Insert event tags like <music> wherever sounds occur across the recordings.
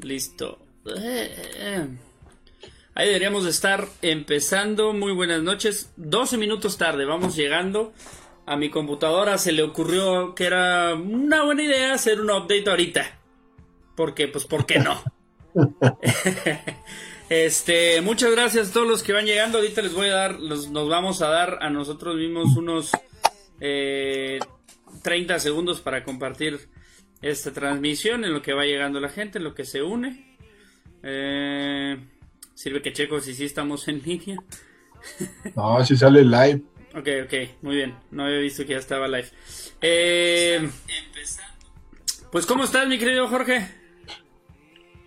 Listo. Ahí deberíamos de estar empezando. Muy buenas noches. 12 minutos tarde, vamos llegando. A mi computadora se le ocurrió que era una buena idea hacer un update ahorita. Porque, pues, ¿por qué no? <laughs> este, muchas gracias a todos los que van llegando. Ahorita les voy a dar, nos vamos a dar a nosotros mismos unos 30 eh, segundos para compartir esta transmisión en lo que va llegando la gente, en lo que se une. Eh, sirve que checo si sí estamos en línea. <laughs> no, si sale live. Ok, ok, muy bien. No había visto que ya estaba live. Eh, pues, ¿cómo estás, mi querido Jorge?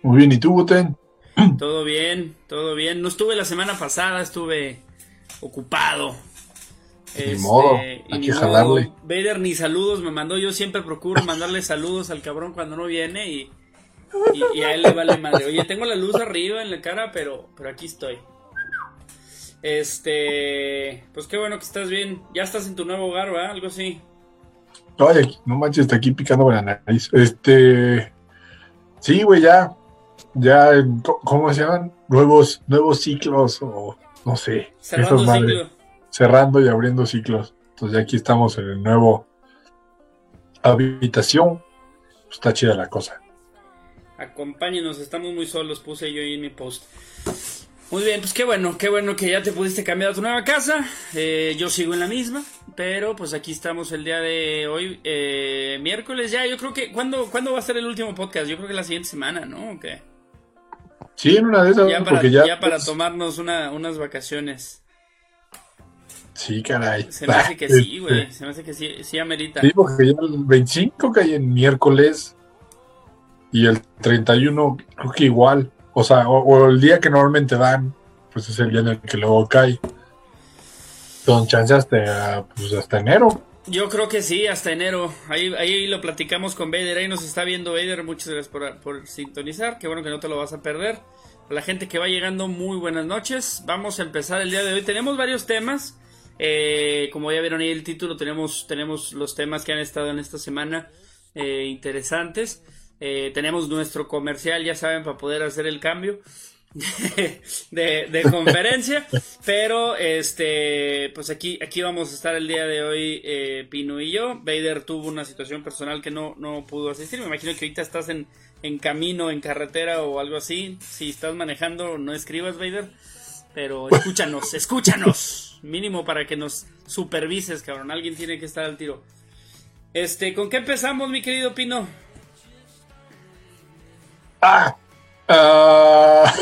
Muy bien, ¿y tú, Buten? Todo bien, todo bien. No estuve la semana pasada, estuve ocupado. Ni este, modo, hay que jalarle. Vader ni saludos me mandó. Yo siempre procuro mandarle saludos al cabrón cuando no viene y, y, a él le vale madre. Oye, tengo la luz arriba en la cara, pero, pero aquí estoy. Este, pues qué bueno que estás bien. Ya estás en tu nuevo hogar, ¿verdad? Algo así. Ay, no manches, está aquí picando la nariz. Este, sí, güey, ya, ya, ¿cómo se llaman? Nuevos, nuevos ciclos o no sé. Cerrando ciclo. Cerrando y abriendo ciclos. Entonces ya aquí estamos en el nuevo habitación. Está chida la cosa. Acompáñenos, estamos muy solos, puse yo ahí en mi post. Muy bien, pues qué bueno, qué bueno que ya te pudiste cambiar a tu nueva casa. Eh, yo sigo en la misma, pero pues aquí estamos el día de hoy, eh, miércoles ya. Yo creo que, ¿cuándo, ¿cuándo va a ser el último podcast? Yo creo que la siguiente semana, ¿no? ¿O qué? Sí, en una de esas. Ya para, ya, para pues tomarnos una, unas vacaciones. Sí, caray. Se me hace que sí, güey. Se me hace que sí, sí amerita. Sí, porque ya el 25 cae en miércoles y el 31 creo que igual. O sea, o, el día que normalmente dan, pues es el día en el que luego cae. Son chance hasta, pues hasta enero. Yo creo que sí, hasta enero. Ahí, ahí lo platicamos con Vader. Ahí nos está viendo Vader. Muchas gracias por, por sintonizar. Qué bueno que no te lo vas a perder. A la gente que va llegando, muy buenas noches. Vamos a empezar el día de hoy. Tenemos varios temas. Eh, como ya vieron ahí el título, tenemos, tenemos los temas que han estado en esta semana eh, interesantes. Eh, tenemos nuestro comercial, ya saben, para poder hacer el cambio <laughs> de, conferencia. pero este, pues aquí, aquí vamos a estar el día de hoy, eh, Pino y yo. Vader tuvo una situación personal que no, no pudo asistir. Me imagino que ahorita estás en, en camino, en carretera o algo así. Si estás manejando, no escribas, Vader. Pero escúchanos, escúchanos. Mínimo para que nos supervises, cabrón. Alguien tiene que estar al tiro. Este, ¿con qué empezamos, mi querido Pino? Ah, ah.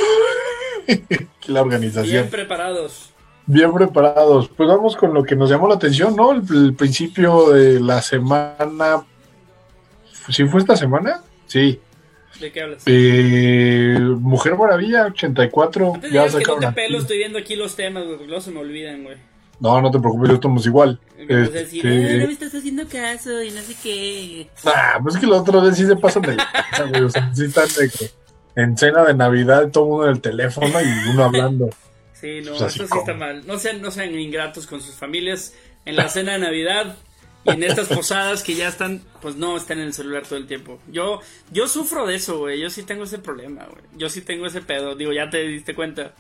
<laughs> la organización. Bien preparados. Bien preparados. Pues vamos con lo que nos llamó la atención, ¿no? El, principio de la semana. ¿Sí fue esta semana? Sí. ¿De qué hablas? Eh, Mujer Maravilla 84. ya sacaron. Que no te pelo, estoy viendo aquí los temas, güey, luego se me olvidan, güey. No, no te preocupes, estamos igual. Este... Decir, eh, no me estás haciendo caso y no sé qué. Ah, pues es que la otra vez sí se pasan de. O sea, sí están de en cena de Navidad todo uno en el teléfono y uno hablando. Sí, no, pues eso sí está mal. No sean, no sean ingratos con sus familias en la cena de Navidad y en estas posadas que ya están, pues no están en el celular todo el tiempo. Yo, yo sufro de eso, güey. Yo sí tengo ese problema, güey. Yo sí tengo ese pedo. Digo, ya te diste cuenta.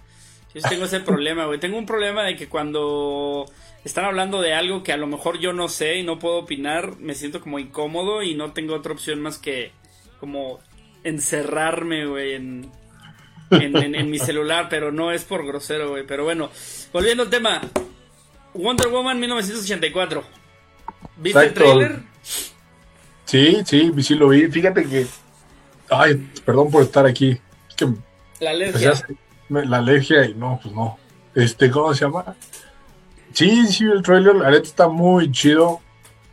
Yo tengo ese problema, güey. Tengo un problema de que cuando están hablando de algo que a lo mejor yo no sé y no puedo opinar, me siento como incómodo y no tengo otra opción más que como encerrarme, güey, en, en, mi celular, pero no es por grosero, güey. Pero bueno, volviendo al tema. Wonder Woman 1984. ¿Viste el trailer? Sí, sí, sí lo vi. Fíjate que... Ay, perdón por estar aquí. que... La alergia la alergia y no, pues no. Este, ¿cómo se llama? Sí, sí, el trailer, la neta está muy chido.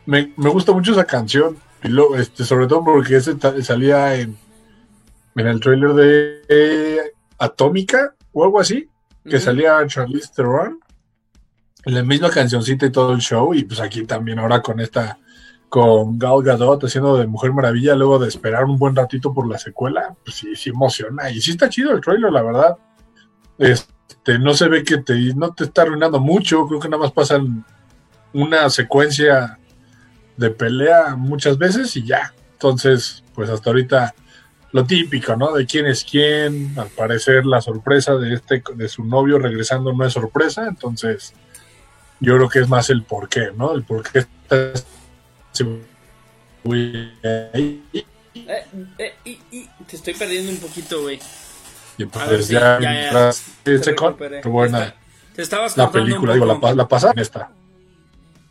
Me, gusta mucho esa canción. Y lo, este, sobre todo porque ese salía en, en el trailer de Atómica o algo así, que salía Charlize Theron. La misma cancioncita y todo el show. Y pues aquí también ahora con esta, con Gal Gadot haciendo de Mujer Maravilla, luego de esperar un buen ratito por la secuela, pues sí, sí emociona. Y sí está chido el trailer, la verdad. Este, no se ve que te, no te está arruinando mucho, creo que nada más pasan una secuencia de pelea muchas veces y ya. Entonces, pues hasta ahorita lo típico, ¿no? De quién es quién. Al parecer la sorpresa de este de su novio regresando no es sorpresa, entonces yo creo que es más el por qué, ¿no? El por qué eh, eh, y, y, te estoy perdiendo un poquito, güey. Y pues ya, ya, qué buena. Te estabas la película, digo, la, la pasa en esta.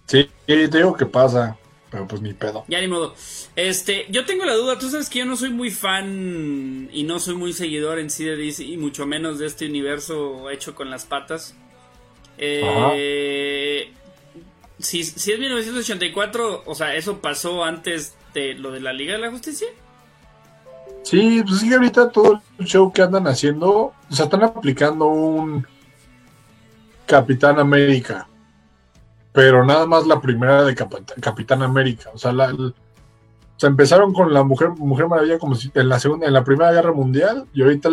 Sí, te digo que pasa, pero pues ni pedo. Ya ni modo. Este, yo tengo la duda, tú sabes que yo no soy muy fan y no soy muy seguidor en sí de DC y mucho menos de este universo hecho con las patas. Eh, si, si es 1984, o sea, ¿eso pasó antes de lo de la Liga de la Justicia? Sí, pues sí, ahorita todo el show que andan haciendo, o sea, están aplicando un Capitán América, pero nada más la primera de Capitán América, o sea, la, empezaron con la Mujer Mujer Maravilla como si en la segunda, en la Primera Guerra Mundial y ahorita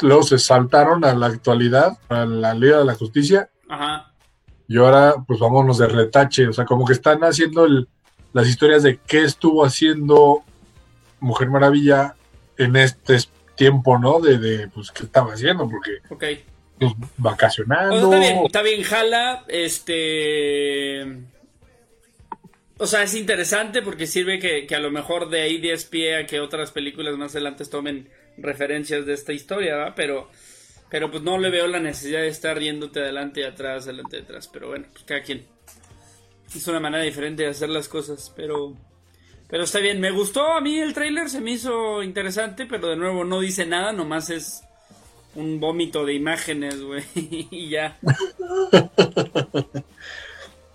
luego se saltaron a la actualidad, a la Liga de la Justicia. Ajá. Y ahora, pues vámonos de retache, o sea, como que están haciendo las historias de qué estuvo haciendo Mujer Maravilla en este tiempo, ¿no? De, de pues, qué estaba haciendo, porque okay. pues, vacacionando. está bien, está bien, jala, este... O sea, es interesante porque sirve que, que a lo mejor de ahí des pie a que otras películas más adelante tomen referencias de esta historia, ¿verdad? Pero, pero pues no le veo la necesidad de estar riéndote adelante y atrás, adelante y atrás. Pero bueno, pues cada quien. Es una manera diferente de hacer las cosas, pero... Pero está bien, me gustó a mí el trailer, se me hizo interesante, pero de nuevo no dice nada, nomás es un vómito de imágenes, güey, <laughs> y ya.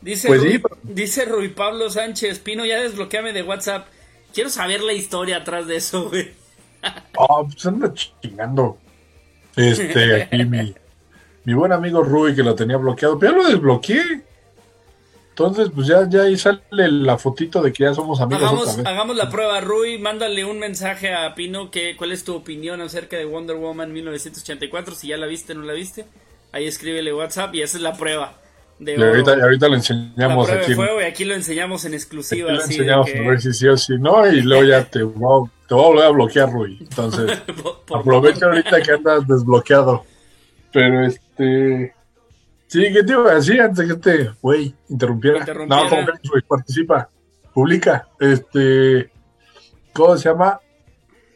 Dice, pues Rui, dice Rui Pablo Sánchez, Pino, ya desbloqueame de WhatsApp. Quiero saber la historia atrás de eso, güey. Oh, pues anda chingando. Este, aquí mi, mi buen amigo Rui que lo tenía bloqueado, pero ya lo desbloqueé. Entonces, pues ya, ya ahí sale la fotito de que ya somos amigos. Hagamos, hagamos la prueba, Rui, mándale un mensaje a Pino que cuál es tu opinión acerca de Wonder Woman 1984, si ya la viste o no la viste. Ahí escríbele WhatsApp y esa es la prueba. De y ahorita, ahorita lo enseñamos la aquí. Fuego, y aquí lo enseñamos en exclusiva. Aquí lo enseñamos a ver si sí o si no, y luego ya te, a, te voy a volver a bloquear, Rui. Entonces, <laughs> aprovecha ahorita que andas desbloqueado. Pero este Sí, ¿qué te iba a decir antes que este güey interrumpiera? No, como que participa, publica. Este, ¿cómo se llama?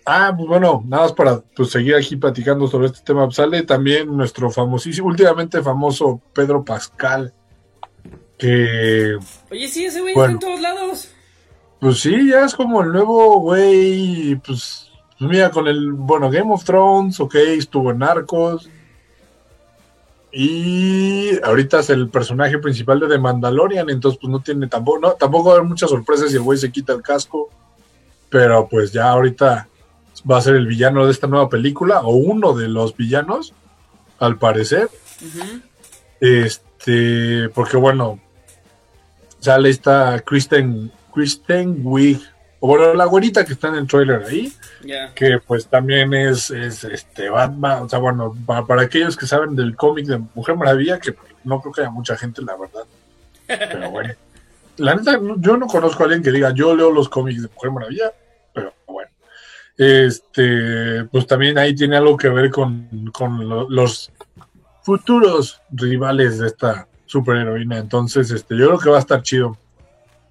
Ah, pues bueno, nada más para pues, seguir aquí platicando sobre este tema. Sale también nuestro famosísimo, últimamente famoso Pedro Pascal. Que. Oye, sí, ese güey está en todos lados. Pues sí, ya es como el nuevo güey. Pues, pues mira, con el. Bueno, Game of Thrones, ok, estuvo en Narcos y ahorita es el personaje principal de The Mandalorian, entonces pues no tiene tampoco, no, tampoco va a haber muchas sorpresas si el güey se quita el casco, pero pues ya ahorita va a ser el villano de esta nueva película, o uno de los villanos, al parecer. Este, porque bueno, sale esta Kristen, Kristen Wiig o bueno, la güerita que está en el trailer ahí, que pues también es, este Batman, o sea, bueno, para, aquellos que saben del cómic de Mujer Maravilla, que no creo que haya mucha gente, la verdad. Pero <laughs> bueno. La neta, yo no conozco a alguien que diga, yo leo los cómics de Mujer Maravilla, pero bueno. Este, pues también ahí tiene algo que ver con, los futuros rivales de esta superheroína. Entonces, este, yo creo que va a estar chido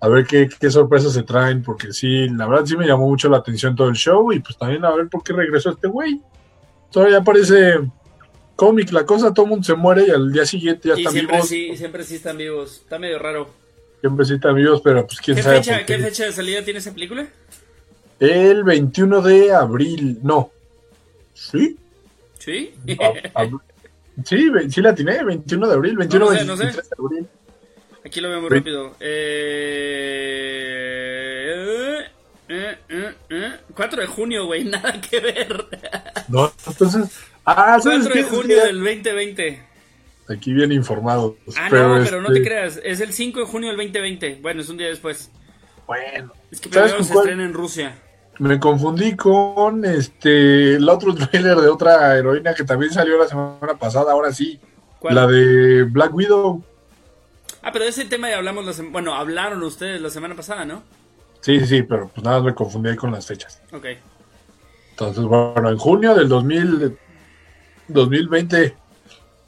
a ver qué, sorpresas se traen, porque sí, la verdad sí me llamó mucho la atención todo el show y pues también a ver por qué regresó este güey. Todavía parece cómic la cosa, todo el mundo se muere y al día siguiente ya están siempre vivos. Sí, siempre sí están vivos, está medio raro. Siempre sí están vivos, pero pues quién ¿Qué sabe. Fecha, ¿Qué fecha de salida tiene esa película? El 21 de abril, no. ¿Sí? ¿Sí? sí, sí la tiene, 21 de abril, 21 de abril. Aquí lo vemos rápido. Eh, eh, eh, 4 de junio, güey, <laughs> nada que ver. No, entonces. Ah, 4 de junio del 2020. Aquí bien informado. Ah, no, pero no te este creas. Es el 5 de junio del 2020. Bueno, es un día después. Bueno. Es que primero se estrena en Rusia. Me confundí con este el otro trailer de otra heroína que también salió la semana pasada, ahora sí. La de Black Widow. Ah, pero de ese tema ya hablamos, la bueno, hablaron ustedes la semana pasada, ¿no? Sí, sí, sí, pero pues nada, me confundí ahí con las fechas. Ok. Entonces, bueno, en junio del 2000, 2020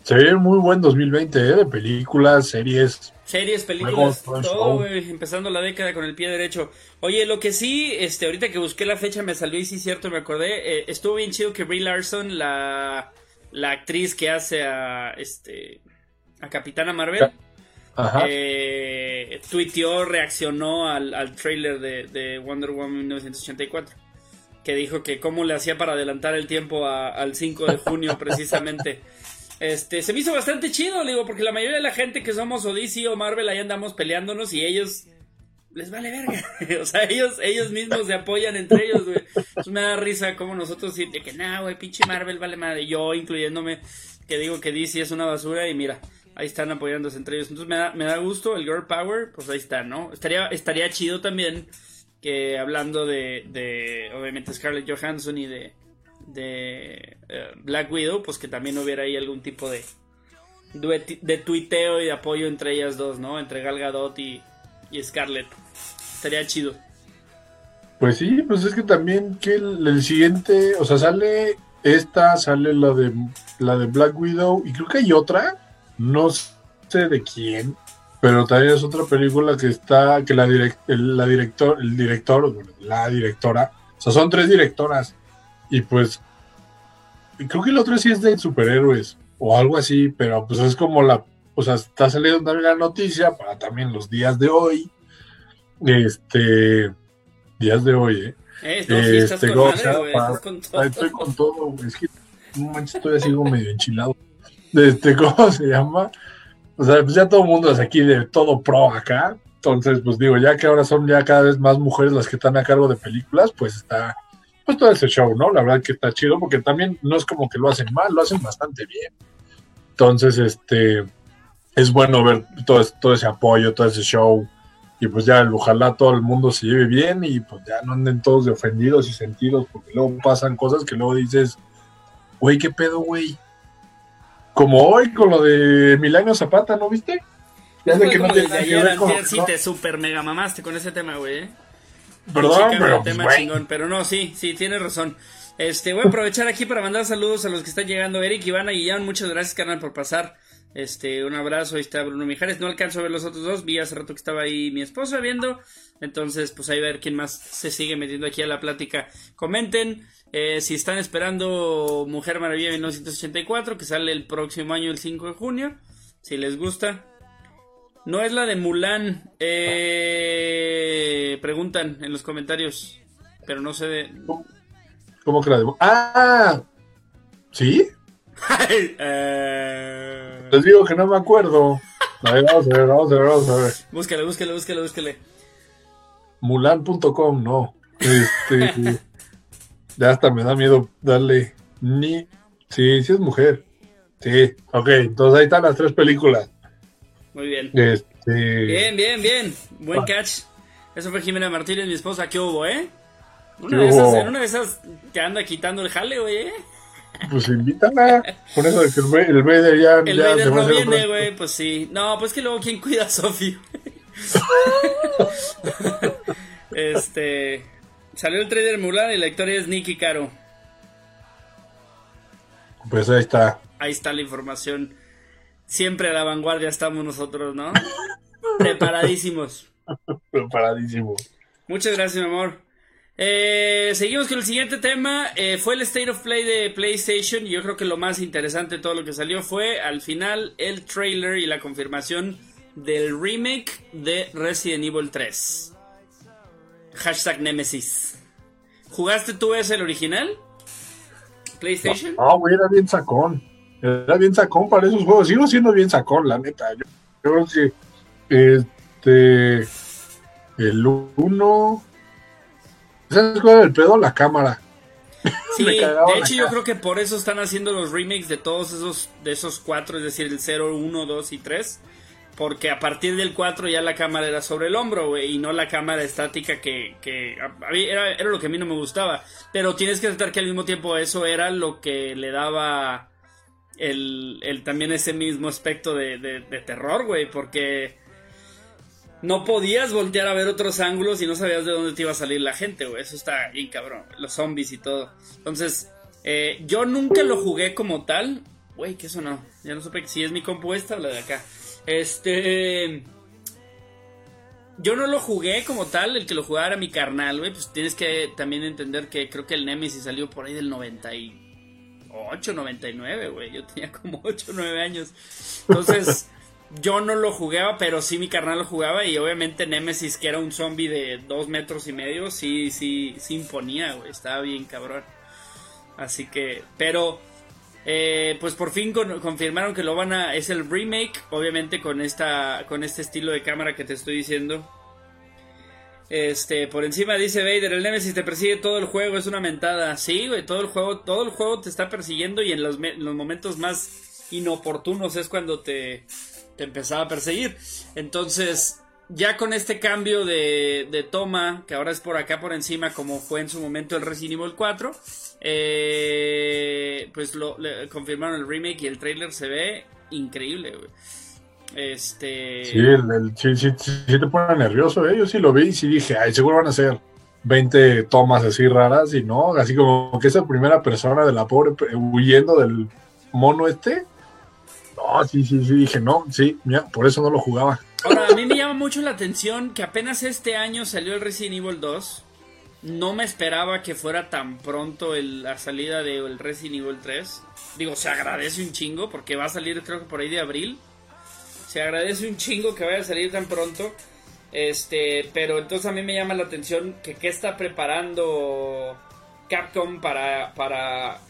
se ve muy buen 2020, ¿eh? De películas, series. Series, películas, todo, empezando la década con el pie derecho. Oye, lo que sí, este, ahorita que busqué la fecha me salió y sí, cierto, me acordé. Eh, estuvo bien chido que Brie Larson, la, la actriz que hace a, este, a Capitana Marvel, eh, tuiteó, reaccionó al, al trailer de, de, Wonder Woman 1984. Que dijo que cómo le hacía para adelantar el tiempo al 5 de junio, <laughs> precisamente. Este, se me hizo bastante chido, digo, porque la mayoría de la gente que somos o DC o Marvel ahí andamos peleándonos y ellos les vale verga. <laughs> o sea, ellos, ellos mismos se apoyan entre ellos, güey. me da risa como nosotros de que, nah, güey, pinche Marvel vale madre. Yo, incluyéndome, que digo que DC es una basura y mira, ahí están apoyándose entre ellos. Entonces me da, me da gusto el Girl Power, pues ahí está, ¿no? Estaría, estaría chido también que hablando de, obviamente Scarlett Johansson y de de eh, Black Widow, pues que también hubiera ahí algún tipo de de tuiteo y de apoyo entre ellas dos, ¿no? Entre Gal Gadot y, y Scarlett. Estaría chido. Pues sí, pues es que también que el, siguiente, o sea, sale esta, sale la de la de Black Widow y creo que hay otra, no sé de quién, pero también es otra película que está que la la director, el director, la directora, o sea, son tres directoras y pues, creo que el otro sí es de superhéroes o algo así, pero pues es como la, o sea, está saliendo también la noticia para también los días de hoy. Este, días de hoy, ¿eh? eh este, con Estoy con todo, Es que un manches estoy así como medio enchilado. Este, <laughs> ¿cómo se llama? O sea, pues ya todo el mundo es aquí de todo pro acá. Entonces, pues digo, ya que ahora son ya cada vez más mujeres las que están a cargo de películas, pues está, pues todo ese show, ¿no? La verdad que está chido porque también no es como que lo hacen mal, lo hacen bastante bien. Entonces, este, es bueno ver todo, todo ese apoyo, todo ese show y pues ya ojalá todo el mundo se lleve bien y pues ya no anden todos de ofendidos y sentidos porque luego pasan cosas que luego dices, güey, ¿qué pedo, güey? Como hoy con lo de Milagro Zapata, ¿no viste? Ya sé que no te Sí, te super mega mamaste con ese tema, güey. ¿eh? Perdón, pero, pero no, sí, sí, tienes razón. Este, voy a aprovechar aquí para mandar saludos a los que están llegando. Eric, Ivana y Guillán, muchas gracias, carnal, por pasar. Este, un abrazo, ahí está Bruno Mijares. No alcanzo a ver los otros dos, vi hace rato que estaba ahí mi esposa viendo. Entonces, pues ahí a ver quién más se sigue metiendo aquí a la plática. Comenten eh, si están esperando Mujer Maravilla 1984, que sale el próximo año, el 5 de junio. Si les gusta, no es la de Mulan. Eh, preguntan en los comentarios. Pero no sé de. ¿Cómo que la de ¡Ah! ¿Sí? <laughs> Eh. Les digo que no me acuerdo. A ver, vamos a ver, vamos a ver, vamos a ver. Búscale, búscale, búscale, búscale. Mulan.com, no. Este. <laughs> ya hasta me da miedo darle ni. Sí, sí es mujer. Sí, ok, entonces ahí están las tres películas. Muy bien. Este... Bien, bien, bien. Buen catch. Eso fue Jimena Martínez, mi esposa. ¿Qué hubo, eh? Una, de esas, una de esas te anda quitando el jale, güey, ¿eh? Pues invítala. Con eso de que el, el Vader ya, el ya no viene, güey. Pues sí. No, pues que luego, ¿quién cuida a Sofi? <laughs> <laughs> este. Salió el trader Mulan y la historia es Nicky Caro. Pues ahí está. Ahí está la información siempre a la vanguardia estamos nosotros, ¿no? <laughs> Preparadísimos. Preparadísimos. Muchas gracias, mi amor. Eh, seguimos con el siguiente tema. Eh, fue el State of Play de PlayStation. Y yo creo que lo más interesante de todo lo que salió fue al final el trailer y la confirmación del remake de Resident Evil 3. Hashtag Nemesis. ¿Jugaste tú ese el original? ¿PlayStation? Ah, güey, era bien sacón. Era bien sacón para esos juegos. Sigo siendo bien sacón, la neta. Yo, creo que este el 1 ¿Sabes cuál es el pedo? La cámara. <laughs> Sí, de hecho yo creo que por eso están haciendo los remakes de todos esos de esos cuatro, es decir, el 0, 1, 2 y 3. Porque a partir del 4 ya la cámara era sobre el hombro, güey, y no la cámara estática que, que era, era, lo que a mí no me gustaba. Pero tienes que aceptar que al mismo tiempo eso era lo que le daba el, también ese mismo aspecto de, terror, güey, porque no podías voltear a ver otros ángulos y no sabías de dónde te iba a salir la gente, güey. Eso está bien cabrón. Los zombies y todo. Entonces, eh, yo nunca lo jugué como tal. Güey, ¿qué eso no? Ya no supe si es mi compuesta o la de acá. Este. Yo no lo jugué como tal, el que lo jugara mi carnal, güey. Pues tienes que también entender que creo que el Nemesis salió por ahí del 98, 99, güey. Yo tenía como <laughs> 8, 9 años. Entonces. <laughs> yo no lo jugaba, pero sí mi carnal lo jugaba y obviamente Nemesis, que era un zombie de dos metros y medio, sí, sí, sí imponía, güey, estaba bien cabrón. Así que, pero, eh, pues por fin confirmaron que lo van a, es el remake, obviamente con esta, con este estilo de cámara que te estoy diciendo. Este, por encima dice Vader, el Nemesis te persigue todo el juego, es una mentada. Sí, güey, todo el juego, todo el juego te está persiguiendo y en los, en los momentos más inoportunos es cuando te, te empezaba a perseguir. Entonces, ya con este cambio de, toma, que ahora es por acá por encima, como fue en su momento el Resident Evil 4, eh, pues lo confirmaron el remake y el trailer se ve increíble, Este. Sí, sí, te pone nervioso, ¿eh? Yo sí lo vi y sí dije, ay, seguro van a ser 20 tomas así raras y no, así como que esa primera persona de la pobre huyendo del mono este no, sí, sí, sí, dije, no, sí, mira, por eso no lo jugaba. Ahora, a mí mucho la atención que apenas este año salió el Resident Evil 2. No me esperaba que fuera tan pronto la salida del Resident Evil 3. Digo, se agradece un chingo porque va a salir creo que por ahí de abril. Se agradece un chingo que vaya a salir tan pronto. Este, pero entonces a mí me llama la atención que qué está preparando Capcom para, para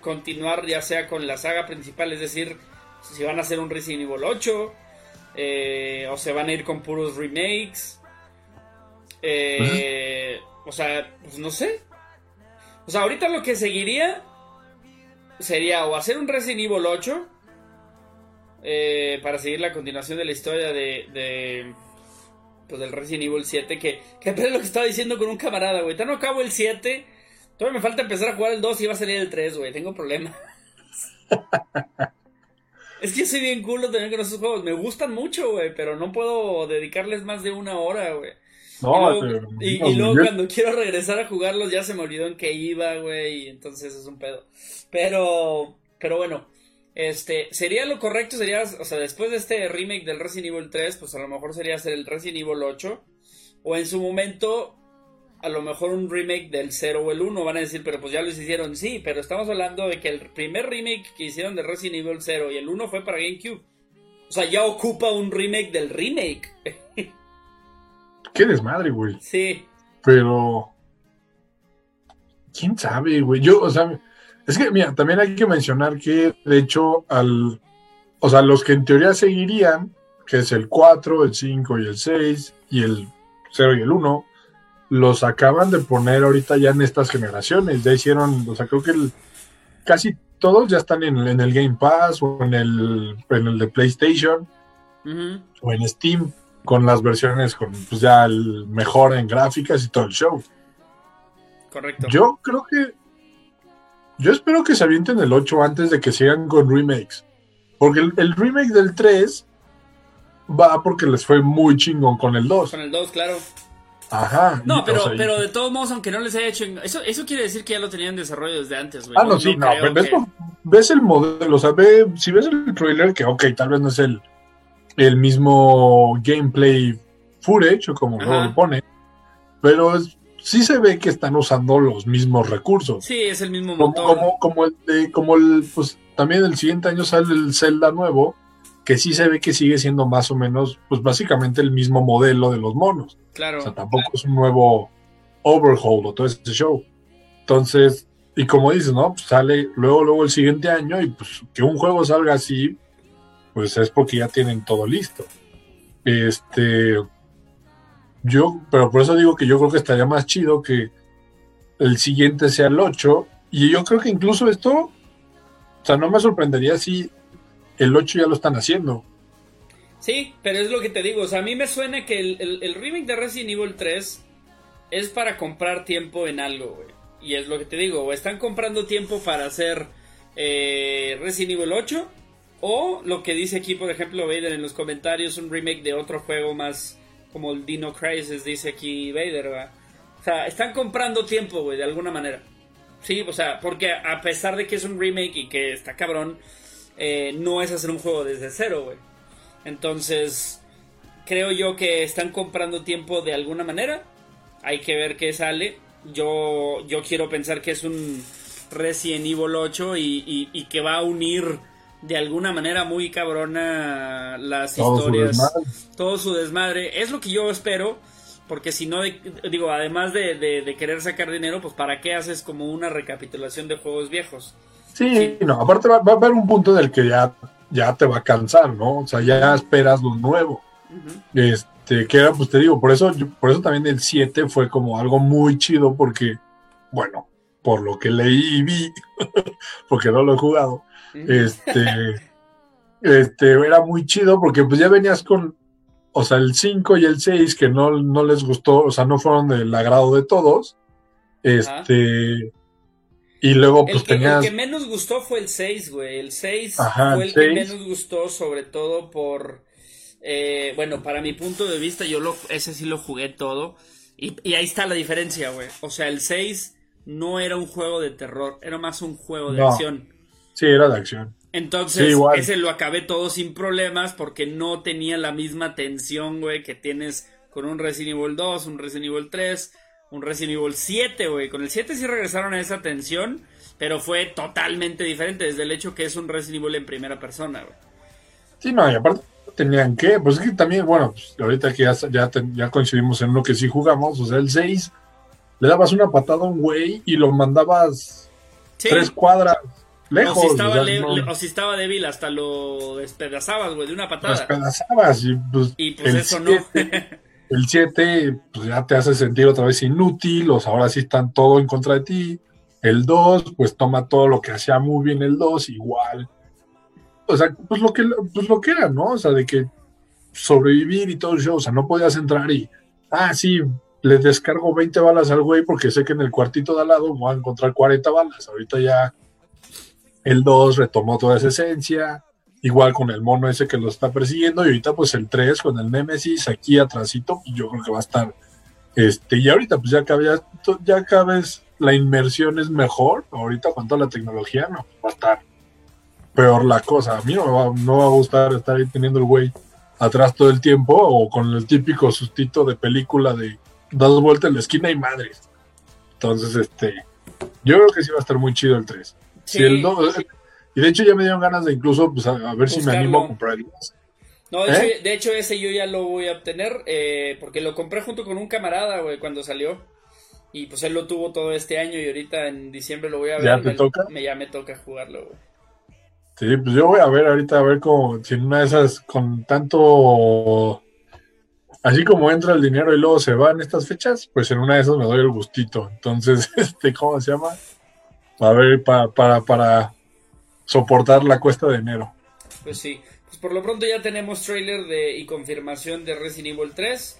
continuar ya sea con la saga principal, es decir, si van a hacer un Resident Evil 8 eh, o se van a ir con puros remakes. Eh, o sea, pues no sé. O sea, ahorita lo que seguiría sería o hacer un Resident Evil 8 eh, para seguir la continuación de la historia de, de pues del Resident Evil 7 que, que es lo que estaba diciendo con un camarada, güey. no acabo el 7, todavía me falta empezar a jugar el 2 y va a salir el 3, güey. Tengo problemas. <laughs> Es que soy bien culo tener con esos juegos. Me gustan mucho, güey, pero no puedo dedicarles más de una hora, güey. No, y luego, cuando quiero regresar a jugarlos ya se me olvidó en qué iba, güey, y entonces es un pedo. Pero, pero bueno, este, sería lo correcto, sería, o sea, después de este remake del Resident Evil 3, pues a lo mejor sería hacer el Resident Evil 8, o en su momento a lo mejor un remake del 0 o el 1 van a decir, pero pues ya lo hicieron, sí, pero estamos hablando de que el primer remake que hicieron de Resident Evil 0 y el 1 fue para GameCube. O sea, ya ocupa un remake del remake. <laughs> Qué desmadre, güey. Sí. Pero... ¿Quién sabe, güey? Yo, o sea, es que, mira, también hay que mencionar que, de hecho, al... O sea, los que en teoría seguirían, que es el 4, el 5 y el 6, y el 0 y el 1, los acaban de poner ahorita ya en estas generaciones. Ya hicieron, o sea, creo que casi todos ya están en, el Game Pass o en el, en el de PlayStation o en Steam con las versiones con pues ya el mejor en gráficas y todo el show. Correcto. Yo creo que yo espero que se avienten el 8 antes de que sigan con remakes. Porque el, el remake del 3 va porque les fue muy chingón con el 2. Con el 2, claro. Ajá. No, pero, pero de todos modos, aunque no les haya hecho. Eso, eso quiere decir que ya lo tenían en desarrollo desde antes, güey. Ah, no, sí, no. ves, el modelo, o sea, ve, si ves el trailer, que ok, tal vez no es el, el mismo gameplay footage, o como lo pone, pero sí se ve que están usando los mismos recursos. Sí, es el mismo motor. Como, como, el, de, como el, pues también el siguiente año sale el Zelda nuevo que sí se ve que sigue siendo más o menos, pues básicamente el mismo modelo de los monos. Claro. O sea, tampoco es un nuevo overhaul o todo ese show. Entonces, y como dices, ¿no? Pues sale luego, luego el siguiente año y pues que un juego salga así, pues es porque ya tienen todo listo. Este, yo, pero por eso digo que yo creo que estaría más chido que el siguiente sea el 8. Y yo creo que incluso esto, o sea, no me sorprendería si el 8 ya lo están haciendo. Sí, pero es lo que te digo. O sea, a mí me suena que el, remake de Resident Evil 3 es para comprar tiempo en algo, güey. Y es lo que te digo, o están comprando tiempo para hacer eh, Resident Evil 8, o lo que dice aquí, por ejemplo, Vader en los comentarios, un remake de otro juego más, como el Dino Crisis, dice aquí Vader, ¿va? O sea, están comprando tiempo, güey, de alguna manera. Sí, o sea, porque a pesar de que es un remake y que está cabrón, eh, no es hacer un juego desde cero, güey. Entonces, creo yo que están comprando tiempo de alguna manera. Hay que ver qué sale. Yo, yo quiero pensar que es un Resident Evil 8 y, que va a unir de alguna manera muy cabrona las historias. todo su desmadre. Es lo que yo espero. Porque si no, digo, además de, querer sacar dinero, pues ¿para qué haces como una recapitulación de juegos viejos? Sí, no, aparte va, a haber un punto del que ya, ya te va a cansar, ¿no? O sea, ya esperas lo nuevo. Este, que era, pues te digo, por eso, por eso también el 7 fue como algo muy chido, porque, bueno, por lo que leí y vi, <laughs> porque no lo he jugado, este, <laughs> este, era muy chido porque pues ya venías con, o sea, el 5 y el 6 que no, no les gustó, o sea, no fueron del agrado de todos. Este. Y luego, pues tenías. El que menos gustó fue el 6, güey. El 6 fue el, que menos gustó, sobre todo por. Eh, bueno, para mi punto de vista, yo lo, ese sí lo jugué todo. Y, y ahí está la diferencia, güey. O sea, el 6 no era un juego de terror, era más un juego de acción. Sí, era de acción. Entonces, ese lo acabé todo sin problemas porque no tenía la misma tensión, güey, que tienes con un Resident Evil 2, un Resident Evil 3, un Resident Evil 7, güey. Con el 7 sí regresaron a esa tensión, pero fue totalmente diferente desde el hecho que es un Resident Evil en primera persona, güey. Sí, no, y aparte tenían que, pues es que también, bueno, pues, ahorita que ya, ya, ya coincidimos en uno que sí jugamos, o sea, el 6, le dabas una patada a un güey y lo mandabas tres cuadras Lejos, o, si estaba débil, hasta lo despedazabas, güey, de una patada. Despedazabas y pues. Y pues eso no. <laughs> el 7, pues ya te hace sentir otra vez inútil, los ahora sí están todo en contra de ti. El 2, pues toma todo lo que hacía muy bien el 2, igual. O sea, pues lo que, pues lo que era, ¿no? O sea, de que sobrevivir y todo el show, o sea, no podías entrar y, ah, sí, le descargo 20 balas al güey porque sé que en el cuartito de al lado voy a encontrar 40 balas. Ahorita ya el 2 retomó toda esa esencia, igual con el mono ese que lo está persiguiendo, y ahorita pues el 3 con el Nemesis aquí atrásito, y yo creo que va a estar, este, y ahorita pues ya cada, ya cada vez la inmersión es mejor, ahorita con toda la tecnología, no, va a estar peor la cosa, a mí no me va, no va a gustar estar ahí teniendo el güey atrás todo el tiempo, o con el típico sustito de película de das vueltas en la esquina y madres. Entonces, este, yo creo que sí va a estar muy chido el 3 y de hecho ya me dieron ganas de incluso pues, a, ver si me animo a comprar No, ¿Eh? de, hecho, ese yo ya lo voy a obtener eh, porque lo compré junto con un camarada, güey, cuando salió. Y pues él lo tuvo todo este año y ahorita en diciembre lo voy a ver. ¿Ya te toca? Me, ya me toca jugarlo, güey. Sí, pues yo voy a ver ahorita a ver cómo, si en una de esas con tanto así como entra el dinero y luego se va en estas fechas, pues en una de esas me doy el gustito. Entonces, <laughs> este, ¿cómo se llama? A ver, para, para, para soportar la cuesta de enero. Pues sí, pues por lo pronto ya tenemos trailer de, y confirmación de Resident Evil 3.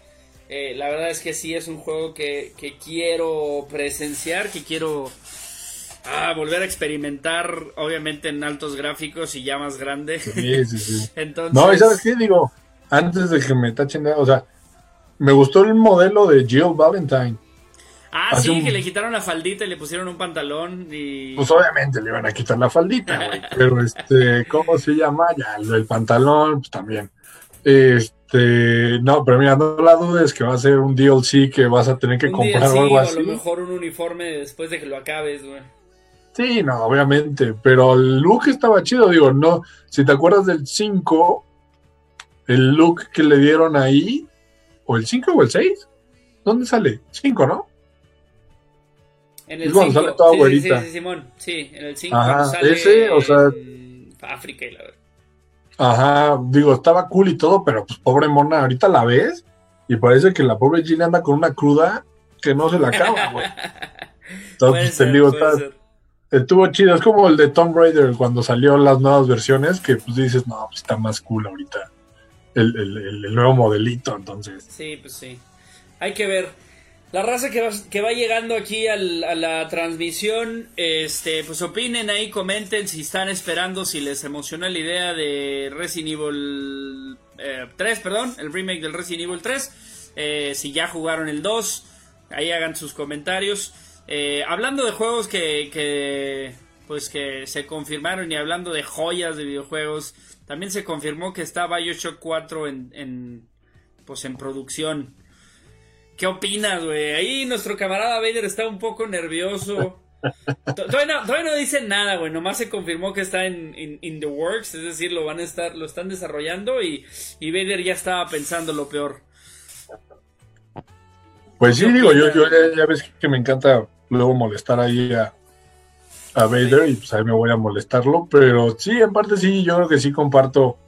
Eh, la verdad es que sí es un juego que, quiero presenciar, que quiero ah, volver a experimentar, obviamente en altos gráficos y ya más grande. Sí, sí, sí. Entonces... <laughs> No, ¿y sabes qué? Digo, antes de que me tachen, o sea, me gustó el modelo de Jill Valentine. Ah, sí, que le quitaron la faldita y le pusieron un pantalón y... Pues obviamente le iban a quitar la faldita, güey. <laughs> Pero este, ¿cómo se llama? Ya, el pantalón, pues también. Este, no, pero mira, no la dudes que va a ser un DLC que vas a tener que comprar o algo así. a lo mejor un uniforme después de que lo acabes, güey. Sí, no, obviamente, pero el look estaba chido, digo, no, si te acuerdas del 5, el look que le dieron ahí, o el 5 o el 6, ¿dónde sale? 5, ¿no? En el 5. sale toda sí, sí, sí, Simón. Sí, en el 5 sale ese, o sea, África y la verdad. Ajá, digo, estaba cool y todo, pero pues pobre mona, ahorita la ves y parece que la pobre Jill anda con una cruda que no se la acaba, güey. <laughs> Entonces, te digo, está, estuvo chido. Es como el de Tomb Raider cuando salió las nuevas versiones, que pues dices, no, pues está más cool ahorita el, el, el nuevo modelito, entonces. Sí, pues sí. Hay que ver. La raza que va, que va llegando aquí a la transmisión, este, pues opinen ahí, comenten si están esperando, si les emociona la idea de Resident Evil 3, eh, perdón, el remake del Resident Evil 3. eh, si ya jugaron el 2, ahí hagan sus comentarios. Eh, hablando de juegos que, que, pues que se confirmaron y hablando de joyas de videojuegos, también se confirmó que está Bioshock 4 en, en pues en producción. ¿Qué opinas, güey? Ahí nuestro camarada Vader está un poco nervioso. Todavía no, dice nada, güey. Nomás se confirmó que está en in, the works, es decir, lo van a estar, lo están desarrollando y, y Vader ya estaba pensando lo peor. Pues sí, digo, yo, yo ya, ves que me encanta luego molestar ahí a, a Vader y pues ahí me voy a molestarlo, pero sí, en parte sí, yo creo que sí comparto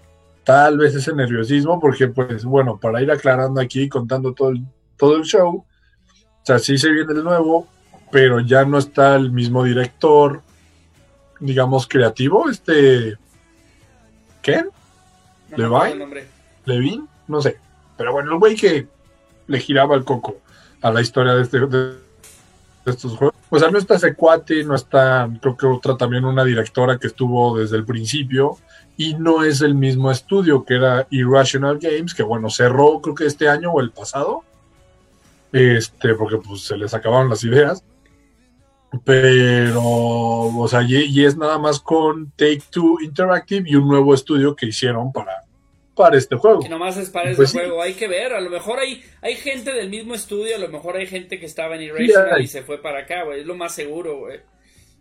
tal vez ese nerviosismo, porque pues bueno, para ir aclarando aquí, contando todo el, todo el show, o sea, sí se viene el nuevo, pero ya no está el mismo director, digamos, creativo, este... ¿Qué? No ¿Levin? No sé. Pero bueno, el güey que le giraba el coco a la historia de, este, de, estos juegos. O sea, no está ese cuate, no está, creo que otra también una directora que estuvo desde el principio y no es el mismo estudio que era Irrational Games, que bueno, cerró creo que este año o el pasado, este, porque pues se les acabaron las ideas. Pero, o sea, y es nada más con Take Two Interactive y un nuevo estudio que hicieron para, para este juego. Que nomás es para pues este juego, hay que ver, a lo mejor hay, hay gente del mismo estudio, a lo mejor hay gente que estaba en Irrational y se fue para acá, güey, es lo más seguro, güey.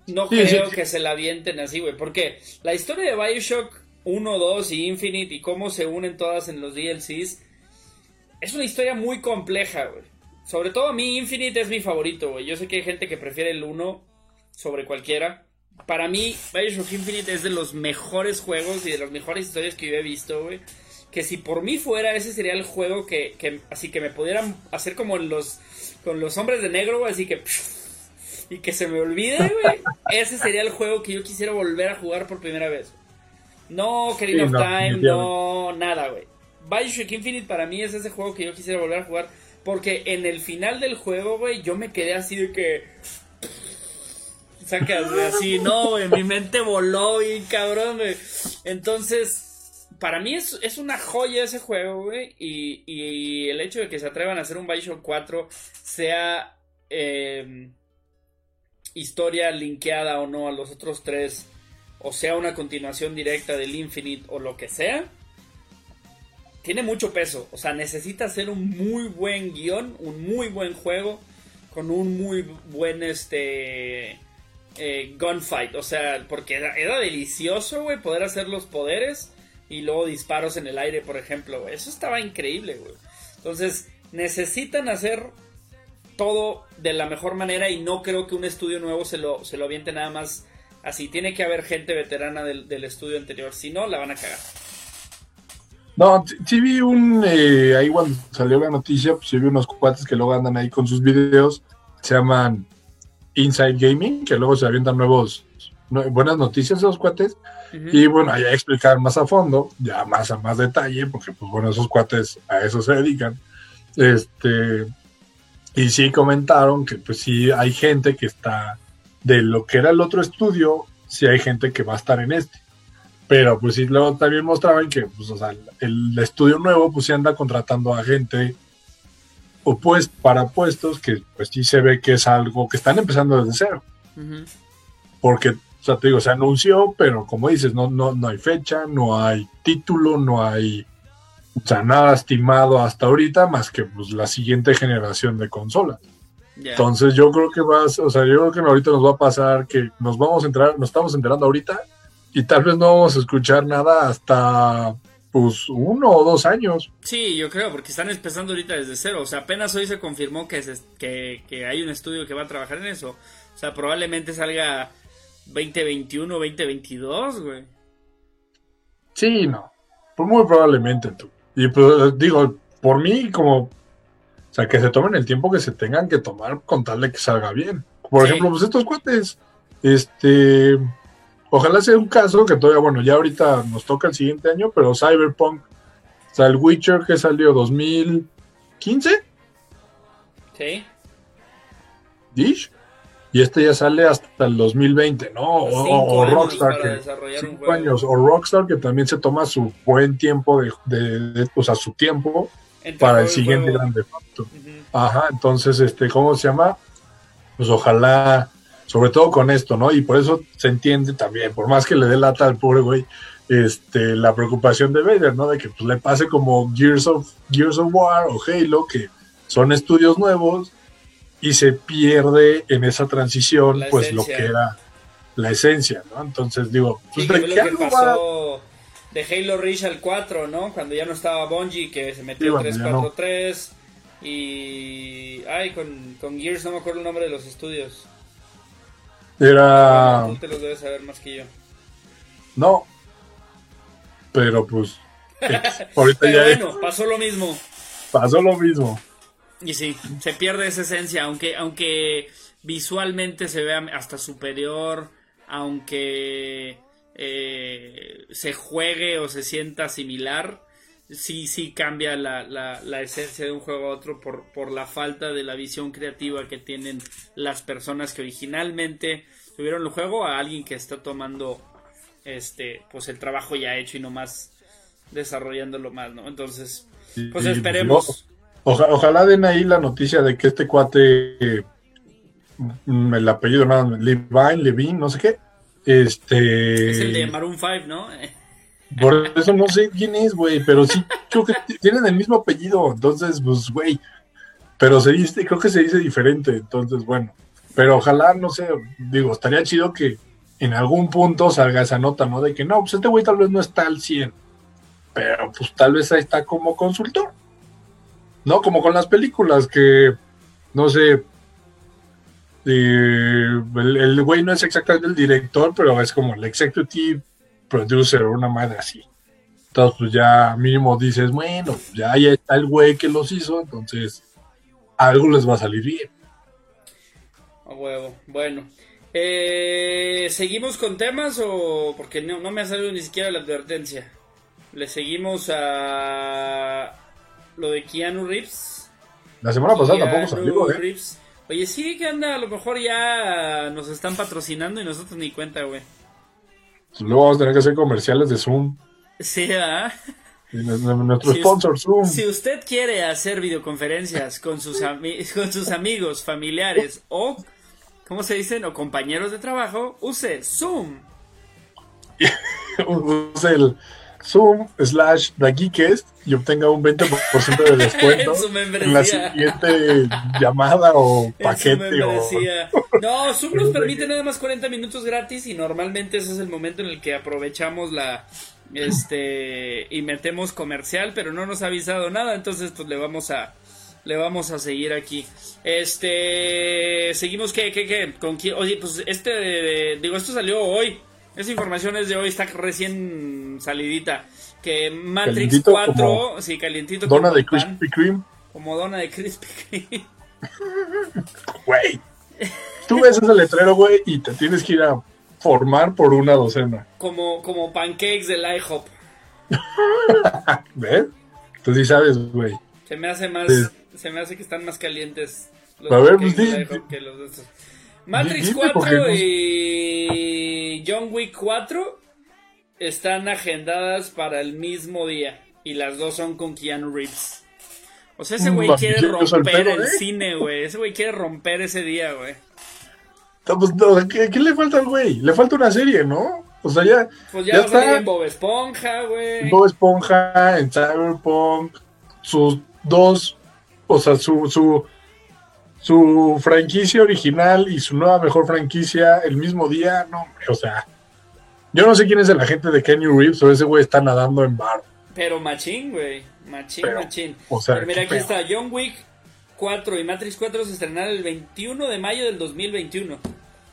No creo que se la avienten así, güey, porque la historia de Bioshock 1, 2 y Infinite y cómo se unen todas en los DLCs es una historia muy compleja, güey. Sobre todo a mí Infinite es mi favorito, güey. Yo sé que hay gente que prefiere el 1 sobre cualquiera. Para mí, Bioshock Infinite es de los mejores juegos y de las mejores historias que yo he visto, güey que si por mí fuera, ese sería el juego que, que así que me pudieran hacer como los, con los hombres de negro, así que... Y que se me olvide, güey. ese sería el juego que yo quisiera volver a jugar por primera vez. No Kerry of Time, no nada, güey. Bioshock Infinite para mí es ese juego que yo quisiera volver a jugar. Porque en el final del juego, güey, yo me quedé así de que. Sacas, güey, así, <laughs> no, güey, mi mente voló y cabrón, güey. Entonces, para mí es, una joya ese juego, güey. Y, el hecho de que se atrevan a hacer un Bioshock 4 sea em, historia linkeada o no a los otros tres, o sea una continuación directa del Infinite o lo que sea, tiene mucho peso. O sea, necesita ser un muy buen guion, un muy buen juego, con un muy buen este. Eh, gunfight, o sea, porque era, delicioso, güey, poder hacer los poderes y luego disparos en el aire, por ejemplo, Eso estaba increíble, güey. Entonces, necesitan hacer todo de la mejor manera y no creo que un estudio nuevo se lo, se lo aviente nada más así. Tiene que haber gente veterana del, estudio anterior, si no, la van a cagar. No, sí vi un, eh, ahí cuando salió la noticia, pues sí vi unos cuates que luego andan ahí con sus videos, se llaman Inside Gaming, que luego se avientan nuevos, buenas noticias esos cuates, y bueno, ahí explicar más a fondo, ya más a más detalle, porque pues bueno, esos cuates a eso se dedican. Este, y sí comentaron que pues sí hay gente que está de lo que era el otro estudio, sí hay gente que va a estar en este. Pero pues sí, luego también mostraban que pues, o sea, el, estudio nuevo pues sí anda contratando a gente o pues para puestos que pues sí se ve que es algo que están empezando desde cero. Porque o sea, te digo, se anunció, pero como dices, no, no, no hay fecha, no hay título, no hay o sea, nada estimado hasta ahorita más que pues, la siguiente generación de consolas. Entonces yo creo que vas, o sea, yo creo que ahorita nos va a pasar que nos vamos a entrar, nos estamos enterando ahorita y tal vez no vamos a escuchar nada hasta pues uno o dos años. Sí, yo creo, porque están empezando ahorita desde cero. O sea, apenas hoy se confirmó que, que, que hay un estudio que va a trabajar en eso. O sea, probablemente salga 2021, 2022, güey. Sí, no. Pues muy probablemente tú. Y pues digo, por mí, como. O sea, que se tomen el tiempo que se tengan que tomar con tal de que salga bien. Por ejemplo, pues estos cuates. Este. Ojalá sea un caso que todavía, bueno, ya ahorita nos toca el siguiente año, pero Cyberpunk. O sea, el Witcher que salió 2015. Sí. ¿Dish? y este ya sale hasta el 2020, ¿no? O, Rockstar, que, cinco años, o Rockstar que también se toma su buen tiempo de, de, o sea, su tiempo para el siguiente grande facto. Ajá, entonces, este, ¿cómo se llama? Pues ojalá, sobre todo con esto, ¿no? Y por eso se entiende también, por más que le dé lata al pobre güey, este, la preocupación de Vader, ¿no? De que pues, le pase como Gears of, Gears of War o Halo, que son estudios nuevos y se pierde en esa transición, pues lo que era la esencia, ¿no? Entonces digo, pues, ¿de qué que pasó de Halo Reach al 4, ¿no? Cuando ya no estaba Bungie, que se metió 343 y... Ay, con, con Gears no me acuerdo el nombre de los estudios. Era... Tú te los debes saber más que yo. No. Pero pues... <laughs> ahorita Pero bueno, pasó lo mismo. Pasó lo mismo. Y sí, se pierde esa esencia, aunque, aunque visualmente se vea hasta superior, aunque eh, se juegue o se sienta similar, sí, sí cambia la, la, esencia de un juego a otro por, por la falta de la visión creativa que tienen las personas que originalmente tuvieron el juego a alguien que está tomando este pues el trabajo ya hecho y no más desarrollándolo más, ¿no? Entonces, pues esperemos. ojalá den ahí la noticia de que este cuate, mm, el apellido, nada, Levine, Levine, no sé qué, este. Es el de Maroon 5, ¿no? Por eso no sé quién es, güey, pero sí, creo que <laughs> tienen el mismo apellido, entonces, pues, güey. Pero se dice, creo que se dice diferente, entonces, bueno. Pero ojalá, no sé, digo, estaría chido que en algún punto salga esa nota, ¿no? De que no, pues este güey tal vez no está al 100, pero pues tal vez ahí está como consultor. ¿No? Como con las películas que, no sé, el, güey no es exactamente el director, pero es como el executive producer o una madre así. Entonces, pues ya mínimo dices, bueno, ya, ya está el güey que los hizo, entonces algo les va a salir bien. A huevo, bueno. Eh, ¿Seguimos con temas o.? Porque no, me ha salido ni siquiera la advertencia. Le seguimos a. Lo de Keanu Reeves. La semana pasada tampoco salió, ¿eh? Oye, sí, que anda, a lo mejor ya nos están patrocinando y nosotros ni cuenta, güey. Pues luego vamos a tener que hacer comerciales de Zoom. Sí, ¿ah? Nuestro sponsor, Zoom. Si usted quiere hacer videoconferencias con sus, <laughs> con sus amigos, familiares o, ¿cómo se dicen? O compañeros de trabajo, use Zoom. <laughs> use el Zoom slash Geekest y obtenga un 20% de descuento <laughs> en, la siguiente llamada o paquete. O... <laughs> No, Zoom nos permite nada más 40 minutos gratis y normalmente ese es el momento en el que aprovechamos la este y metemos comercial, pero no nos ha avisado nada, entonces pues le vamos a le vamos a seguir aquí. Este seguimos qué qué qué con quién? Oye, pues este digo esto salió hoy. Esa información es de hoy, está recién salidita. Que Matrix 4, sí, calientito. Dona de Krispy Kreme. Como dona de Krispy Kreme. Güey. Tú ves ese letrero, güey, y te tienes que ir a formar por una docena. Como, como pancakes del IHOP. <laughs> ¿Ves? Tú sí sabes, güey. Se me hace más. Se me hace que están más calientes los a ver, pues, sí, que los de estos. Matrix 4 y John Wick 4 están agendadas para el mismo día. Y las dos son con Keanu Reeves. O sea, ese güey quiere romper el ¿eh? cine, güey. Ese güey quiere romper ese día, güey. Pues, ¿qué, le falta al güey? Le falta una serie, ¿no? O sea, ya. Pues ya, está en Bob Esponja, güey. Bob Esponja, en Cyberpunk. Sus dos. O sea, su, su su franquicia original y su nueva mejor franquicia el mismo día, no, o sea, yo no sé quién es el agente de Kenny Reeves o ese güey está nadando en bar. Pero machín, güey, machín, machín. O sea, mira, aquí está, John Wick 4 y Matrix 4 se estrenaron el 21 de mayo del 2021.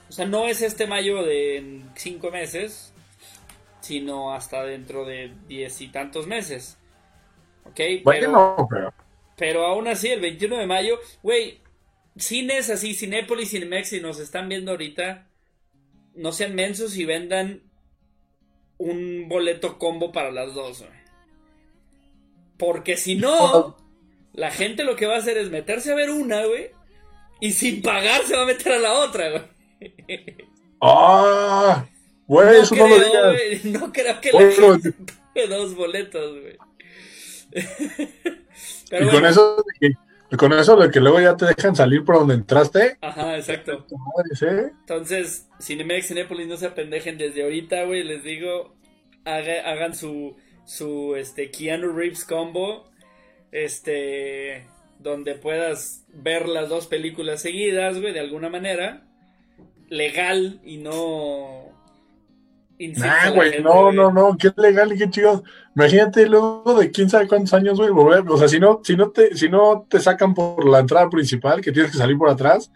O sea, no es este mayo de 5 meses, sino hasta dentro de diez y tantos meses. ¿Ok? Bueno, pero, pero aún así, el 21 de mayo, güey, cines así, Cinépolis, Cinemex, si nos están viendo ahorita, no sean mensos y vendan un boleto combo para las dos, Porque si no, <laughs> la gente lo que va a hacer es meterse a ver una, güey, y sin pagar se va a meter a la otra, güey. <laughs> Ah, güey, eso no lo digas. no creo que la gente <laughs> dos boletos, güey. y con eso con eso de que luego ya te dejan salir por donde entraste. Ajá, exacto. Entonces, Cinemex, Cinépolis, no se apendejen desde ahorita, güey, les digo, hagan su, su, este, Keanu Reeves combo, este, donde puedas ver las dos películas seguidas, güey, de alguna manera, legal y no Nah, güey, no, no, no, qué legal y qué chido. Imagínate luego de quién sabe cuántos años, güey, volver. O sea, si no, si no te, si no te sacan por la entrada principal, que tienes que salir por atrás,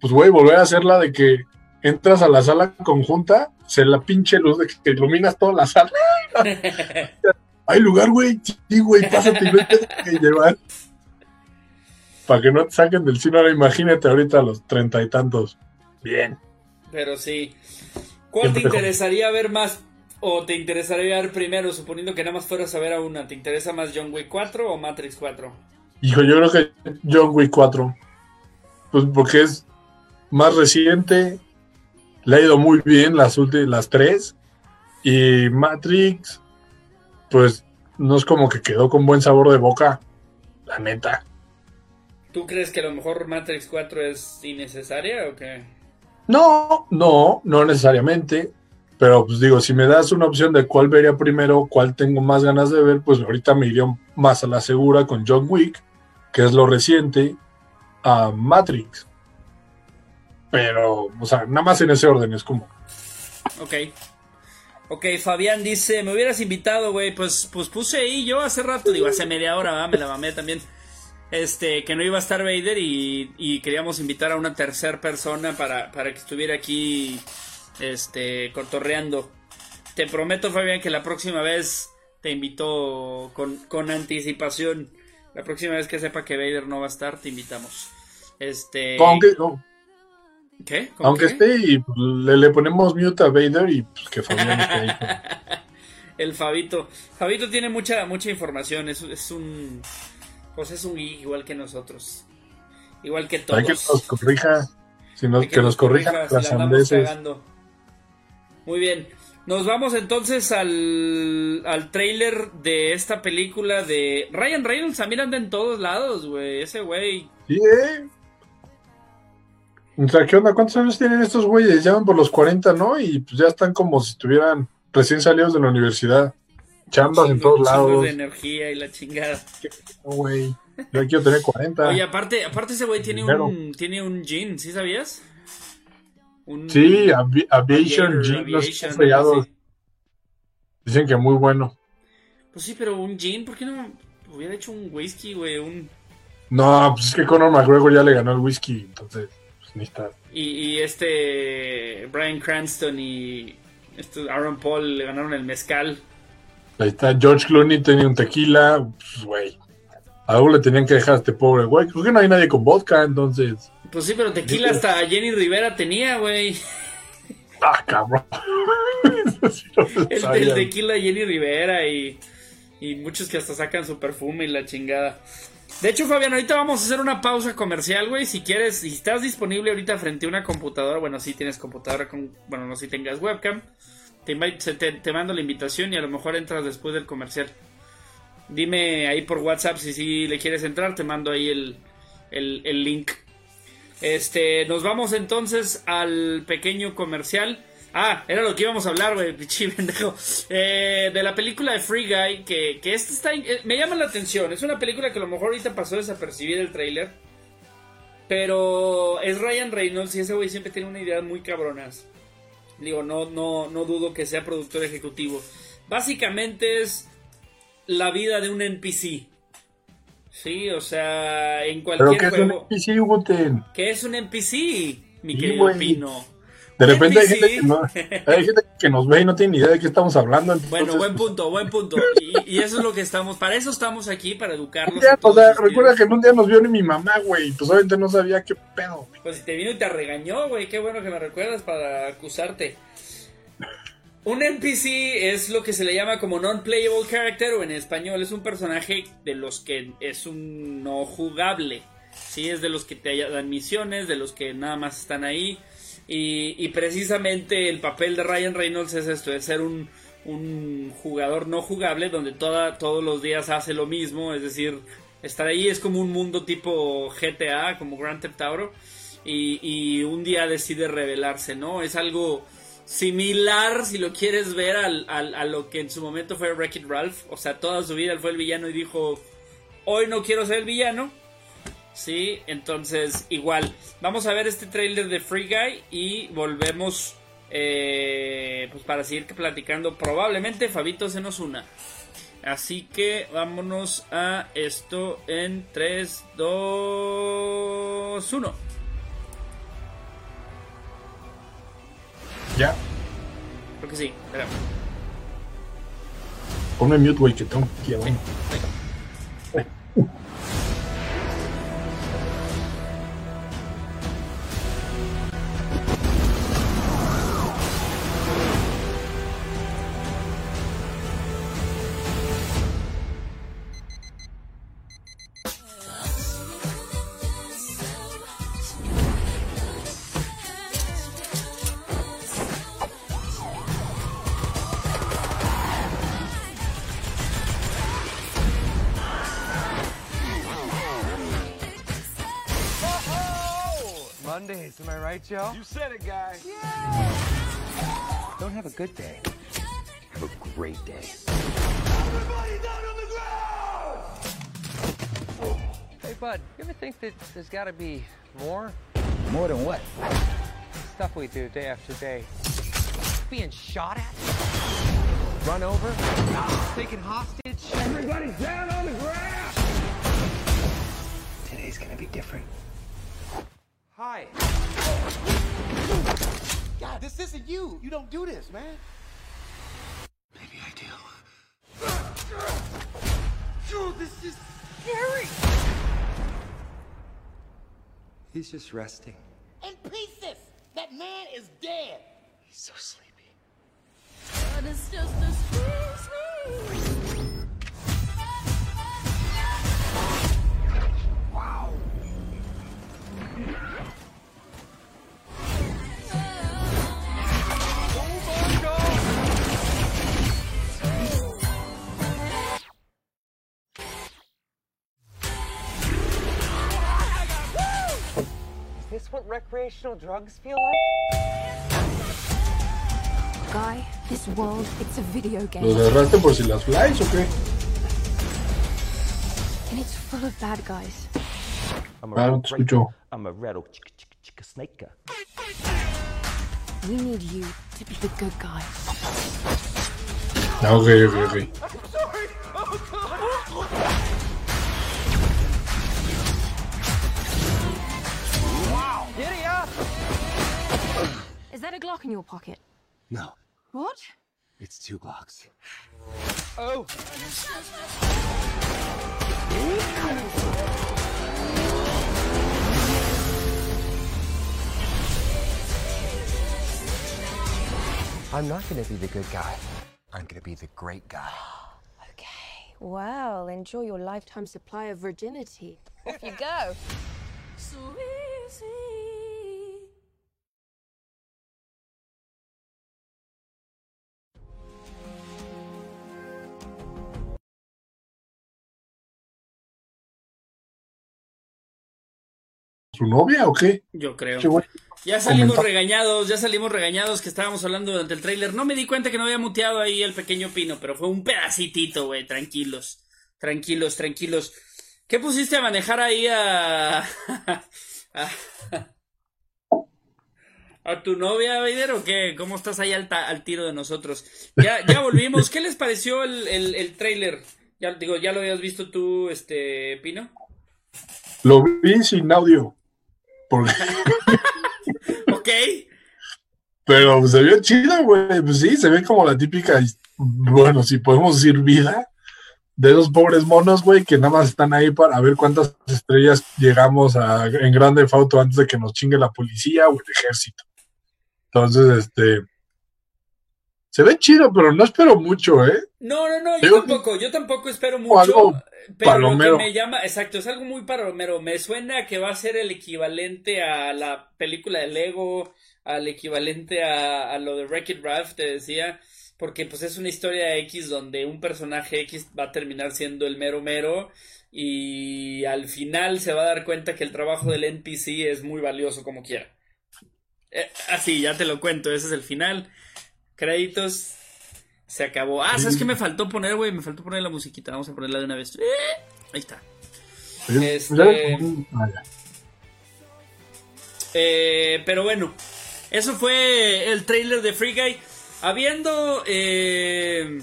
pues güey, volver a hacerla de que entras a la sala conjunta, se la pinche luz de que iluminas toda la sala. <laughs> Hay lugar, güey. Sí, güey, pásate y vete que llevar. Para que no te saquen del cine, ahora imagínate ahorita a los treinta y tantos. Bien. Pero sí. ¿Cuál te interesaría ver más? ¿O te interesaría ver primero, suponiendo que nada más fueras a ver a una? ¿Te interesa más John Wick 4 o Matrix 4? Hijo, yo creo que John Wick 4. Pues porque es más reciente, le ha ido muy bien las últimas, las tres. Y Matrix, pues no es como que quedó con buen sabor de boca, la neta. ¿Tú crees que a lo mejor Matrix 4 es innecesaria o qué? No, no, no necesariamente. Pero pues digo, si me das una opción de cuál vería primero, cuál tengo más ganas de ver, pues ahorita me iría más a la segura con John Wick, que es lo reciente, a Matrix. Pero, o sea, nada más en ese orden, es como. Ok. Ok, Fabián dice, me hubieras invitado, güey, pues, pues puse ahí yo hace rato, digo, hace media hora, me la mamé también este, que no iba a estar Vader y, queríamos invitar a una tercera persona para, que estuviera aquí, este, cotorreando. Te prometo, Fabián, que la próxima vez te invito con, anticipación. La próxima vez que sepa que Vader no va a estar, te invitamos. Este. Aunque, ¿Qué? Aunque esté y pues, le, ponemos mute a Vader y pues, que Fabián esté ahí. <laughs> El Fabito. Fabito tiene mucha, mucha información. es un pues es un geek igual que nosotros. Igual que todos. Hay que nos corrija. Si que, nos corrija Muy bien. Nos vamos entonces al, al trailer de esta película de Ryan Reynolds. También anda en todos lados, güey. Ese güey. Sí, eh. O sea, ¿qué onda? ¿Cuántos años tienen estos güeyes? Ya van por los 40, ¿no? Y pues ya están como si estuvieran recién salidos de la universidad. Chambas en todos lados. de energía y la chingada. Güey, yo quiero tener 40. Oye, aparte, aparte ese güey tiene un, tiene un jean, ¿sí sabías? Un, sí, Aviation Jean, los Dicen que muy bueno. Pues sí, pero un jean, ¿por qué no hubiera hecho un whisky, güey? Un... No, pues es que Conor McGregor ya le ganó el whisky, entonces, pues ni está. Y, y este Brian Cranston y este Aaron Paul le ganaron el mezcal. Ahí está, George Clooney tenía un tequila, pues, güey. Algo le tenían que dejar a este pobre güey. Creo que no hay nadie con vodka, entonces. Pues sí, pero tequila hasta Jenny Rivera tenía, güey. Ah, cabrón. <laughs> el, tequila Jenny Rivera y, y muchos que hasta sacan su perfume y la chingada. De hecho, Fabián, ahorita vamos a hacer una pausa comercial, güey. Si quieres, si estás disponible ahorita frente a una computadora, bueno, si tienes computadora con, bueno, no si tengas webcam te, mando la invitación y a lo mejor entras después del comercial. Dime ahí por WhatsApp si, si le quieres entrar, te mando ahí el, el, link. Este, nos vamos entonces al pequeño comercial. Ah, era lo que íbamos a hablar, güey, <laughs> pendejo. Eh, de la película de Free Guy, que, que esta está, eh, me llama la atención. Es una película que a lo mejor ahorita pasó desapercibida el trailer. Pero es Ryan Reynolds y ese güey siempre tiene una idea muy cabronas. Digo, no, no, no dudo que sea productor ejecutivo. Básicamente es la vida de un NPC. Sí, o sea, en cualquier juego. ¿Qué es un NPC, ¿Qué es un NPC, mi querido Pino? De repente hay gente, que no, hay gente, que nos ve y no tiene ni idea de qué estamos hablando. bueno, buen punto, buen punto. Y, eso es lo que estamos, para eso estamos aquí, para educarnos. o sea, recuerda que en un día nos vio ni mi mamá, güey, pues obviamente no sabía qué pedo. Pues si te vino y te regañó, güey, qué bueno que me recuerdas para acusarte. Un NPC es lo que se le llama como non-playable character o en español es un personaje de los que es un no jugable. Sí, es de los que te dan misiones, de los que nada más están ahí Y, precisamente el papel de Ryan Reynolds es esto, es ser un, jugador no jugable donde toda, todos los días hace lo mismo, es decir, estar ahí es como un mundo tipo GTA, como Grand Theft Auto, y, y un día decide rebelarse, ¿no? Es algo similar, si lo quieres ver, al, a lo que en su momento fue Wreck-It Ralph, o sea, toda su vida él fue el villano y dijo, hoy no quiero ser el villano, Sí, entonces igual. Vamos a ver este trailer de Free Guy y volvemos eh, pues para seguir platicando. Probablemente Fabito se nos una. Así que vámonos a esto en 3, 2, 1. Ya. Creo que sí, espera. Ponme mute, güey, que tengo que Am I right, Joe? You said it, guy. Yeah. Don't have a good day. Have a great day. Everybody down on the ground! Hey, bud, you ever think that there's got to be more? More than what? Stuff we do day after day. Being shot at? Run over? Taken hostage? Everybody's down on the ground! Today's gonna be different. Hi. God, this isn't you. You don't do this, man. Maybe I do. Dude, this is scary. He's just resting. In pieces. That man is dead. He's so sleepy. But it's just a squeeze, what recreational drugs feel like? Guy, this world, it's a video game. ¿Lo cerraste por si las flies o qué? And it's full of bad guys. I'm a ah, claro, te escucho. I'm a rattle chica chica chica snake. We need you to be the good guy. Ah, okay, okay, okay. Is that a Glock in your pocket? No. What? It's two Glocks. Oh! I'm not gonna be the good guy. I'm gonna be the great guy. <gasps> okay. Well, enjoy your lifetime supply of virginity. Off you go. So easy. Su novia o qué? Yo creo. Ya salimos regañados, ya salimos regañados que estábamos hablando durante el tráiler. No me di cuenta que no había muteado ahí el pequeño pino, pero fue un pedacitito, güey. Tranquilos, tranquilos, tranquilos. ¿Qué pusiste a manejar ahí a... <laughs> a, a tu novia, Vader, o qué? ¿Cómo estás ahí al, al tiro de nosotros? Ya, ya volvimos. ¿Qué les pareció el, el, el tráiler? Ya, digo, ¿ya lo habías visto tú, este, Pino? Lo vi sin audio. <laughs> ok. Pero se ve chido, güey. Pues sí, se ve como la típica, bueno, si podemos decir vida, de esos pobres monos, güey, que nada más están ahí para ver cuántas estrellas llegamos a, en grande foto antes de que nos chingue la policía o el ejército. Entonces, este, se ve chido, pero no espero mucho, ¿eh? No, no, no, yo tampoco, yo tampoco espero mucho. Pero lo que me llama, exacto, es algo muy palomero. Me suena que va a ser el equivalente a la película de Lego, al equivalente a, a lo de Wreck-It Ralph, te decía, porque pues es una historia X donde un personaje X va a terminar siendo el mero mero y al final se va a dar cuenta que el trabajo del NPC es muy valioso como quiera. Eh, así, ya te lo cuento, ese es el final. Créditos. Se acabó. Ah, ¿sabes qué me faltó poner, güey? Me faltó poner la musiquita. Vamos a ponerla de una vez. Eh, ahí está. Este-. Eh, pero bueno, eso fue el trailer de Free Guy. Habiendo eh,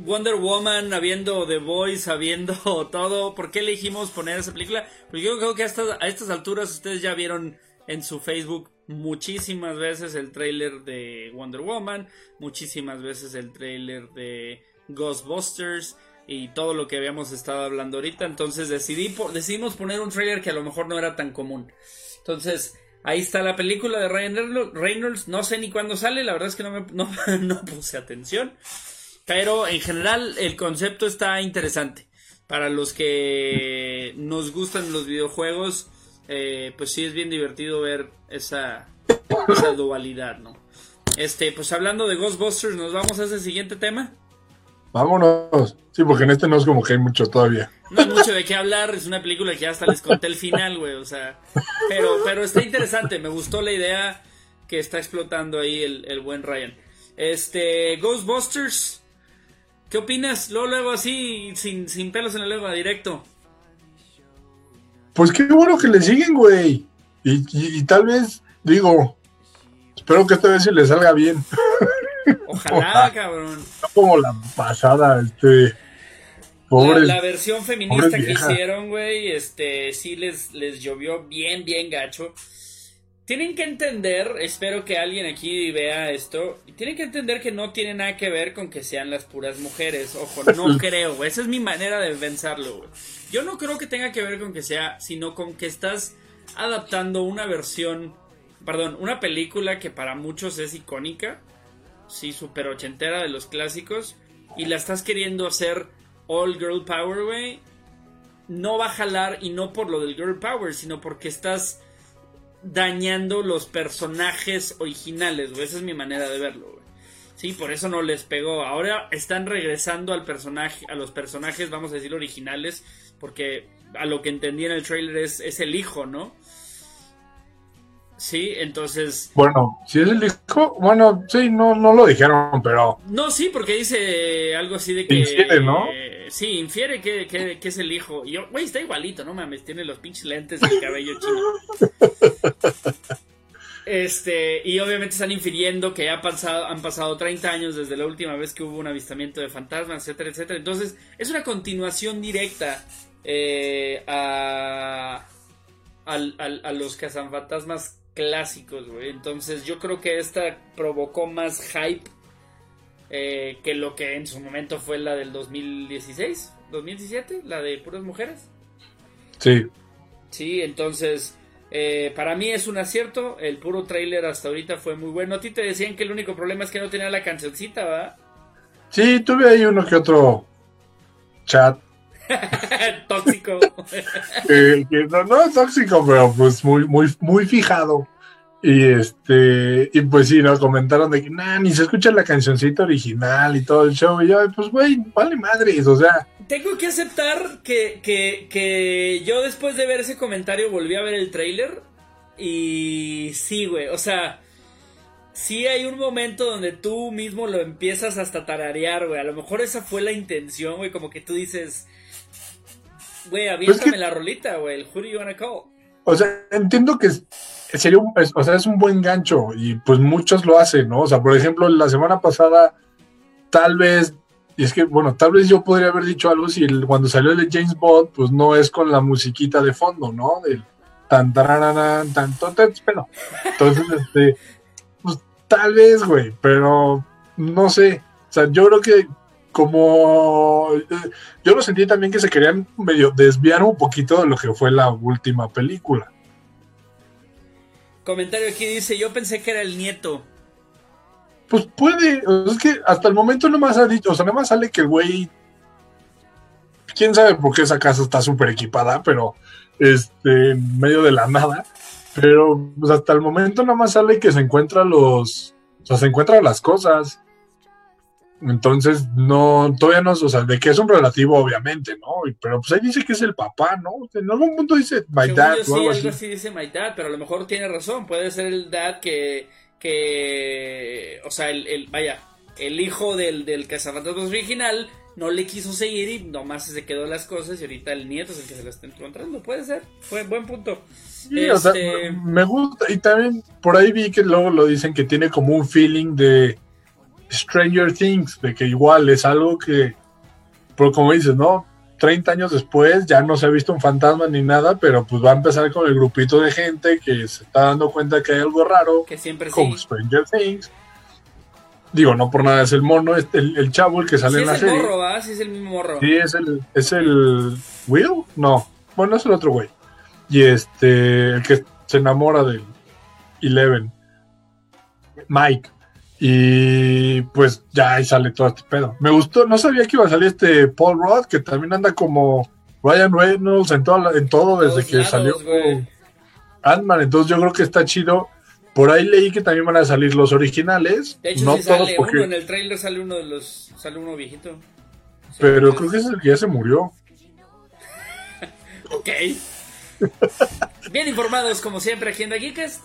Wonder Woman, habiendo The Voice, habiendo <laughs> todo, ¿por qué elegimos poner esa película? Porque yo creo que a estas, a estas alturas ustedes ya vieron en su Facebook muchísimas veces el trailer de Wonder Woman, muchísimas veces el trailer de Ghostbusters y todo lo que habíamos estado hablando ahorita. Entonces decidí, decidimos poner un trailer que a lo mejor no era tan común. Entonces, ahí está la película de Ryan Reynolds-. No sé ni cuándo sale, la verdad es que no, me, <laughs> no puse atención. Pero en general el concepto está interesante. Para los que nos gustan los videojuegos, eh, pues sí es bien divertido ver esa, esa dualidad, ¿no? Este, pues hablando de Ghostbusters, nos vamos a ese siguiente tema. Vámonos. Sí, porque en este no es como que hay mucho todavía. No hay mucho de qué hablar, es una película que ya hasta les conté el final, güey, o sea, pero, pero está interesante, me gustó la idea que está explotando ahí el, el buen Ryan. Este, Ghostbusters, ¿qué opinas? Luego, luego así, sin, sin pelos en la lengua, directo. Pues qué bueno que le siguen, güey. Y, y- y tal vez, digo, espero que esta vez se le salga bien. <laughs> Ojalá, cabrón. No como la pasada, este. La, Pobre. la versión feminista pobres que hicieron, güey, este, sí les, les llovió bien, bien gacho. Tienen que entender, espero que alguien aquí vea esto, tienen que entender que no tiene nada que ver con que sean las puras mujeres. Ojo, no <laughs> creo, güey. Esa es mi manera de pensarlo, güey. Yo no creo que tenga que ver con que sea, sino con que estás adaptando una versión, perdón, una película que para muchos es icónica, sí, super ochentera de los clásicos, y la estás queriendo hacer all girl power, güey. No va a jalar y no por lo del girl power, sino porque estás dañando los personajes originales, güey. Esa es mi manera de verlo, güey. Sí, por eso no les pegó. Ahora están regresando al personaje, a los personajes, vamos a decir, originales, porque a lo que entendí en el trailer es, es el hijo, ¿no? Sí, entonces... Bueno, si es el hijo, bueno, sí, no, no lo dijeron, pero No, sí, porque dice algo así de que... Infiere, ¿no? eh, sí, infiere que, que- que es el hijo. Y yo, güey, está igualito, no mames, tiene los pinches lentes y el cabello chino. Este, y obviamente están infiriendo que ha pasado, han pasado 30 años desde la última vez que hubo un avistamiento de fantasmas, etcétera, etcétera. Entonces, es una continuación directa eh, a, al- al- a los cazanfantasmas clásicos, güey. Entonces, yo creo que esta provocó más hype eh, que lo que en su momento fue la del 2016, 2017, la de puras mujeres. sí. Sí, entonces, eh, para mí es un acierto. El puro trailer hasta ahorita fue muy bueno. A ti te decían que el único problema es que no tenía la cancioncita, ¿va? Sí, tuve ahí uno que otro chat. <laughs> Tóxico. <laughs> que no, no es tóxico, pero pues muy, muy, muy fijado. Y este, y pues sí, nos comentaron de que nah, ni se escucha la cancioncita original y todo el show. Y yo, pues güey, vale madres, o sea, Tengo que aceptar que, que, que yo después de ver ese comentario volví a ver el trailer. Y sí, güey, o sea, sí hay un momento donde tú mismo lo empiezas hasta tararear, güey. A lo mejor esa fue la intención, güey, como que tú dices, güey, aviéntame que- la rolita, güey, el Who do you wanna call? o sea, entiendo que sería un, o sea, es un buen gancho y pues muchos lo hacen, ¿no? O sea, por ejemplo, la semana pasada, tal vez, y es que, bueno, tal vez yo podría haber dicho algo si el- cuando salió el de James Bond, pues no es con la musiquita de fondo, ¿no? Del tan tarararán, tan totes, pero entonces, <laughs> este, pues tal vez, güey, pero no sé, o sea, yo creo que como eh, yo lo sentí también que se querían medio desviar un poquito de lo que fue la última película. Comentario aquí dice, yo pensé que era el nieto. Pues puede, es que hasta el momento no más ha dicho, o sea, nada más sale que el güey, quién sabe por qué esa casa está súper equipada, pero este, en medio de la nada, Pero pues, hasta el momento nada más sale que se encuentra los. O sea, se encuentra las cosas. Entonces, no, todavía no, o sea, de que es un relativo, obviamente, ¿no? Pero pues ahí dice que es el papá, ¿no? En algún punto dice my Según dad yo, o sí, algo algo así. dice my dad, pero a lo mejor tiene razón. Puede ser el dad que. que o sea, el, el- vaya, el hijo del, del cazafantasmas original no le quiso seguir y nomás se quedó las cosas y ahorita el nieto es el que se la está encontrando. Puede ser, fue buen punto. Sí, o sea, Este- me gusta. Y también por ahí vi que luego lo dicen que tiene como un feeling de Stranger Things, de que igual es algo que, pero como dices, ¿no? 30 años después ya no se ha visto un fantasma ni nada, pero pues va a empezar con el grupito de gente que se está dando cuenta que hay algo raro, Que siempre sí. como Stranger Things. Digo, no por nada es el mono, es el, el chavo el que sale Sí en la es el serie. morro, ¿va? Sí es el mismo morro. Sí, es el, es el Will, no, bueno, es el otro güey. Y este, el que se enamora de Eleven, Mike. Y pues ya ahí sale todo este pedo. Me gustó, no sabía que iba a salir este Paul Rudd, que también anda como Ryan Reynolds en, toda la- en todo desde que lados, salió. Ant-Man. Entonces yo creo que está chido. Por ahí leí que también van a salir los originales. De hecho, no sí todos sale porque... uno, en el trailer sale uno de los, sale uno viejito. Pero creo que ese es el que ya se murió. <laughs> Ok. Bien informados, como siempre, aquí en The Geekest.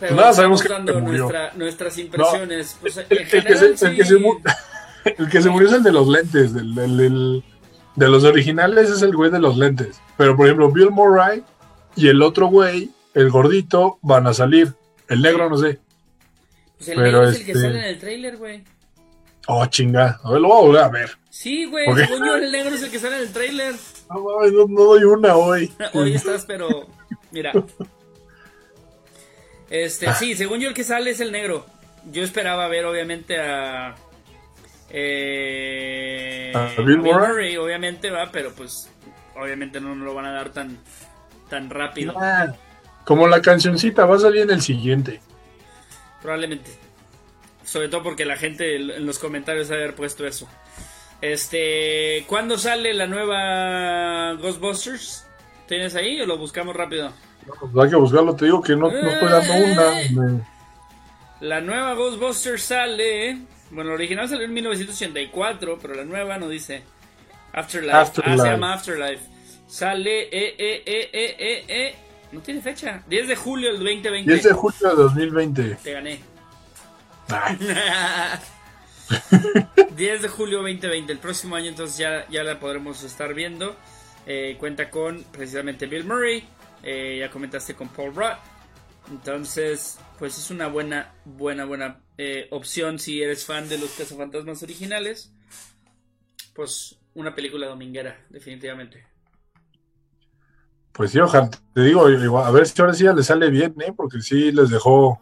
Pero Nada, sabemos que dando murió. nuestra- nuestras impresiones. Pues, El, el que se, el que sí. se mu- <laughs> el que se murió es el de los lentes. del- de los originales es el güey de los lentes. Pero por ejemplo, Bill Murray y el otro güey, el gordito, van a salir. El negro no sé. Pues el pero negro es el que este- sale en el trailer, güey. Oh, chinga. A ver, lo voy a volver a ver. Sí, güey. Según yo, el negro es el que sale en el trailer. No, no, no doy una hoy. <laughs> Hoy estás, pero. Mira. Este, sí, según yo, el que sale es el negro. Yo esperaba ver, obviamente, a. Eh, ¿A Bill Murray? obviamente, va, pero pues. Obviamente no nos lo van a dar tan. Tan rápido. Ah, Como la cancioncita, va a salir en el siguiente. Probablemente. Sobre todo porque la gente en los comentarios ha haber puesto eso. Este. ¿Cuándo sale la nueva Ghostbusters? ¿Tienes ahí o lo buscamos rápido? Pues hay que buscarlo, te digo que no, no estoy dando una. Me- La nueva Ghostbusters sale. Bueno, la original salió en 1984, pero la nueva no dice. Afterlife. Afterlife. Ah, se llama Afterlife. Sale. Eh, eh, eh, eh, eh, eh. No tiene fecha. 10 de julio del 2020. 10 de julio de 2020. Te gané. Ay, <laughs> 10 de julio 2020, el próximo año entonces ya, ya la podremos estar viendo. Eh, cuenta con precisamente Bill Murray, eh, ya comentaste con Paul Rudd. Entonces, pues es una buena, buena, buena eh, opción si eres fan de los cazafantasmas originales. Pues una película dominguera, definitivamente. Pues sí, ojalá, te digo, igual, a ver si ahora sí ya le sale bien, ¿eh? Porque sí les dejó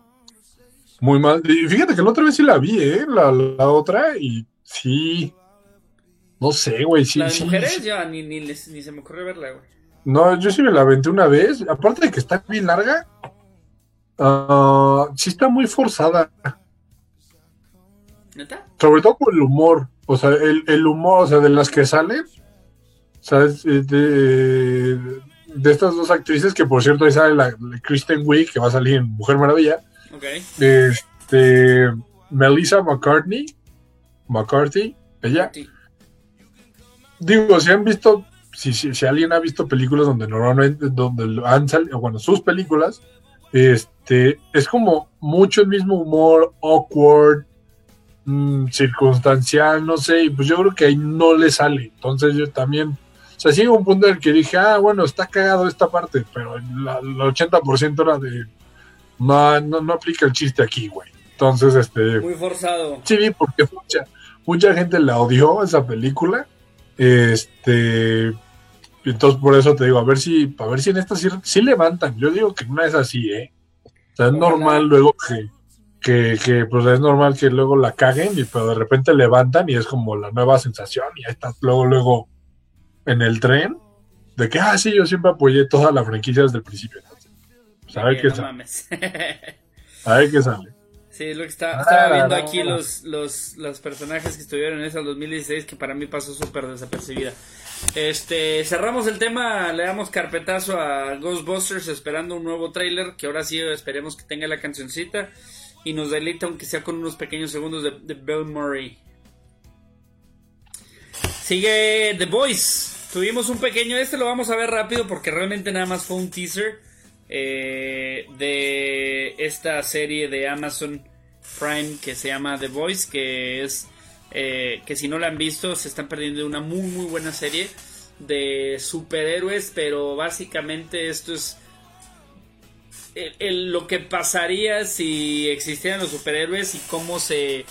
muy mal. Y fíjate que la otra vez sí la vi, ¿eh? La, la otra, y sí. No sé, güey, sí, la de sí, mujeres sí. ya ni, ni, les- ni se me ocurrió verla, güey. No, yo sí me la aventé una vez. Aparte de que está bien larga, ah, sí está muy forzada. ¿Neta? Sobre todo por el humor. O sea, el, el humor, o sea, de las que salen. O sea, eh, de, de estas dos actrices, que por cierto ahí sale la, la Kristen Wiig, que va a salir en Mujer Maravilla. Ok. Este, Melissa McCartney. McCarthy, ella. Sí. Digo, si han visto, si, si, si alguien ha visto películas donde normalmente, donde han salido, bueno, sus películas, este, es como mucho el mismo humor, awkward, mm, circunstancial, no sé, y pues yo creo que ahí no le sale. Entonces yo también, o sea, sí hubo un punto en el que dije, ah, bueno, está cagado esta parte, pero la- el 80% era de, no, no, no aplica el chiste aquí, güey. Entonces, este, Muy forzado. Sí, porque mucha, mucha gente la odió esa película. Este, entonces por eso te digo, a ver si, a ver si en esta sí, sí levantan. Yo digo que no es así, ¿eh? O sea, es Ojalá. normal luego que, que, que, pues es normal que luego la caguen, y pero de repente levantan y es como la nueva sensación, y ahí estás luego, luego en el tren, de que, ah, sí, yo siempre apoyé toda la franquicia desde el principio. Entonces, pues, a ver qué no sale. mames. <laughs> A ver qué sale. Sí, es lo que está, Ah, estaba viendo no. aquí los, los, los personajes que estuvieron en esa 2016 que para mí pasó súper desapercibida. Este, cerramos el tema, le damos carpetazo a Ghostbusters esperando un nuevo tráiler que ahora sí esperemos que tenga la cancioncita y nos deleita aunque sea con unos pequeños segundos de, de Bill Murray. Sigue The Voice. Tuvimos un pequeño, este lo vamos a ver rápido porque realmente nada más fue un teaser eh, de esta serie de Amazon Prime que se llama The Voice, que es eh, que si no la han visto se están perdiendo una muy muy buena serie de superhéroes, pero básicamente esto es lo que pasaría si existieran los superhéroes y cómo se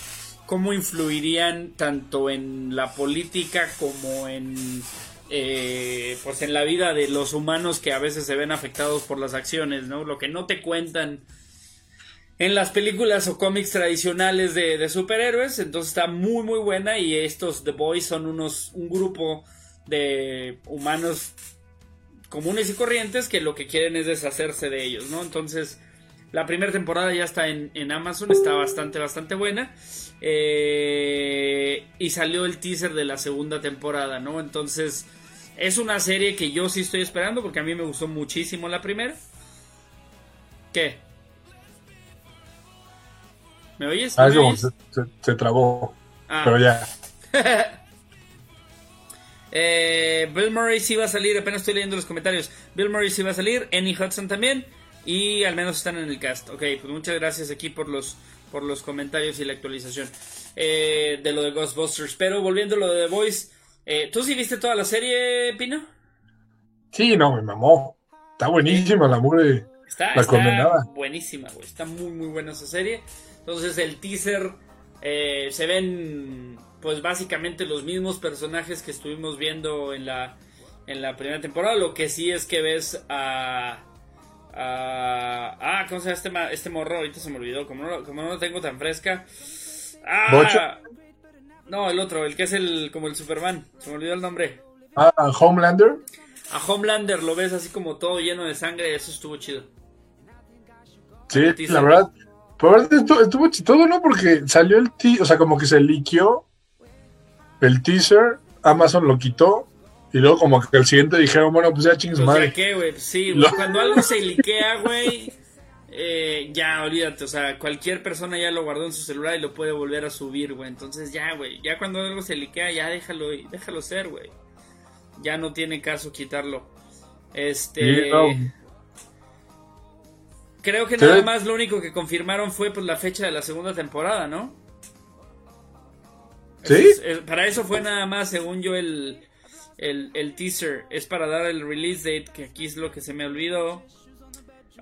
cómo influirían tanto en la política como en eh, pues en la vida de los humanos que a veces se ven afectados por las acciones, ¿no? Lo que no te cuentan en las películas o cómics tradicionales de, superhéroes, entonces está muy muy buena y estos The Boys son unos un grupo de humanos comunes y corrientes que lo que quieren es deshacerse de ellos, ¿no? Entonces, la primera temporada ya está en Amazon, está bastante, bastante buena. Eh, y salió el teaser de la segunda temporada, ¿no? Entonces, es una serie que yo sí estoy esperando porque a mí me gustó muchísimo la primera. ¿Qué? ¿Me oyes? Ah, ¿Me es como oyes? se, se- se trabó. Ah. Pero ya. <laughs> Eh, Bill Murray sí va a salir, apenas estoy leyendo los comentarios. Bill Murray sí va a salir, Annie Hudson también. Y al menos están en el cast. Ok, pues muchas gracias aquí por los, por los comentarios y la actualización eh, de lo de Ghostbusters. Pero volviendo a lo de The Voice, eh, ¿tú sí viste toda la serie, Pino? Sí, no, me mamó. Está buenísima la mugre. Está, La está buenísima, güey. Está muy, muy buena esa serie. Entonces el teaser eh, se ven, pues básicamente los mismos personajes que estuvimos viendo en la, en la primera temporada. Lo que sí es que ves a... a- ah, ¿cómo se llama este, ma- este morro? Ahorita se me olvidó. Como no, lo- como no lo tengo tan fresca. Ah, ¿Bocho? No, el otro, el que es el como el Superman. Se me olvidó el nombre. Ah, Homelander. A Homelander lo ves así como todo lleno de sangre. Eso estuvo chido. Sí, la verdad. Verdad estuvo, estuvo chistoso, ¿no? Porque salió el teaser, o sea, como que se liqueó el teaser, Amazon lo quitó, y luego como que el siguiente dijeron, bueno, pues ya chingues Pues madre. ya qué, güey. Pues Sí, <laughs> güey, cuando algo se liquea, güey, eh, ya olvídate. O sea, cualquier persona ya lo guardó en su celular y lo puede volver a subir, güey. Entonces ya, güey, ya cuando algo se liquea, ya déjalo, déjalo ser, güey. Ya no tiene caso quitarlo. Este. Sí, no. Creo que nada más lo único que confirmaron fue pues la fecha de la segunda temporada, ¿no? ¿Sí? Es- es- para eso fue nada más, según yo, el, el, el teaser. Es para dar el release date, que aquí es lo que se me olvidó.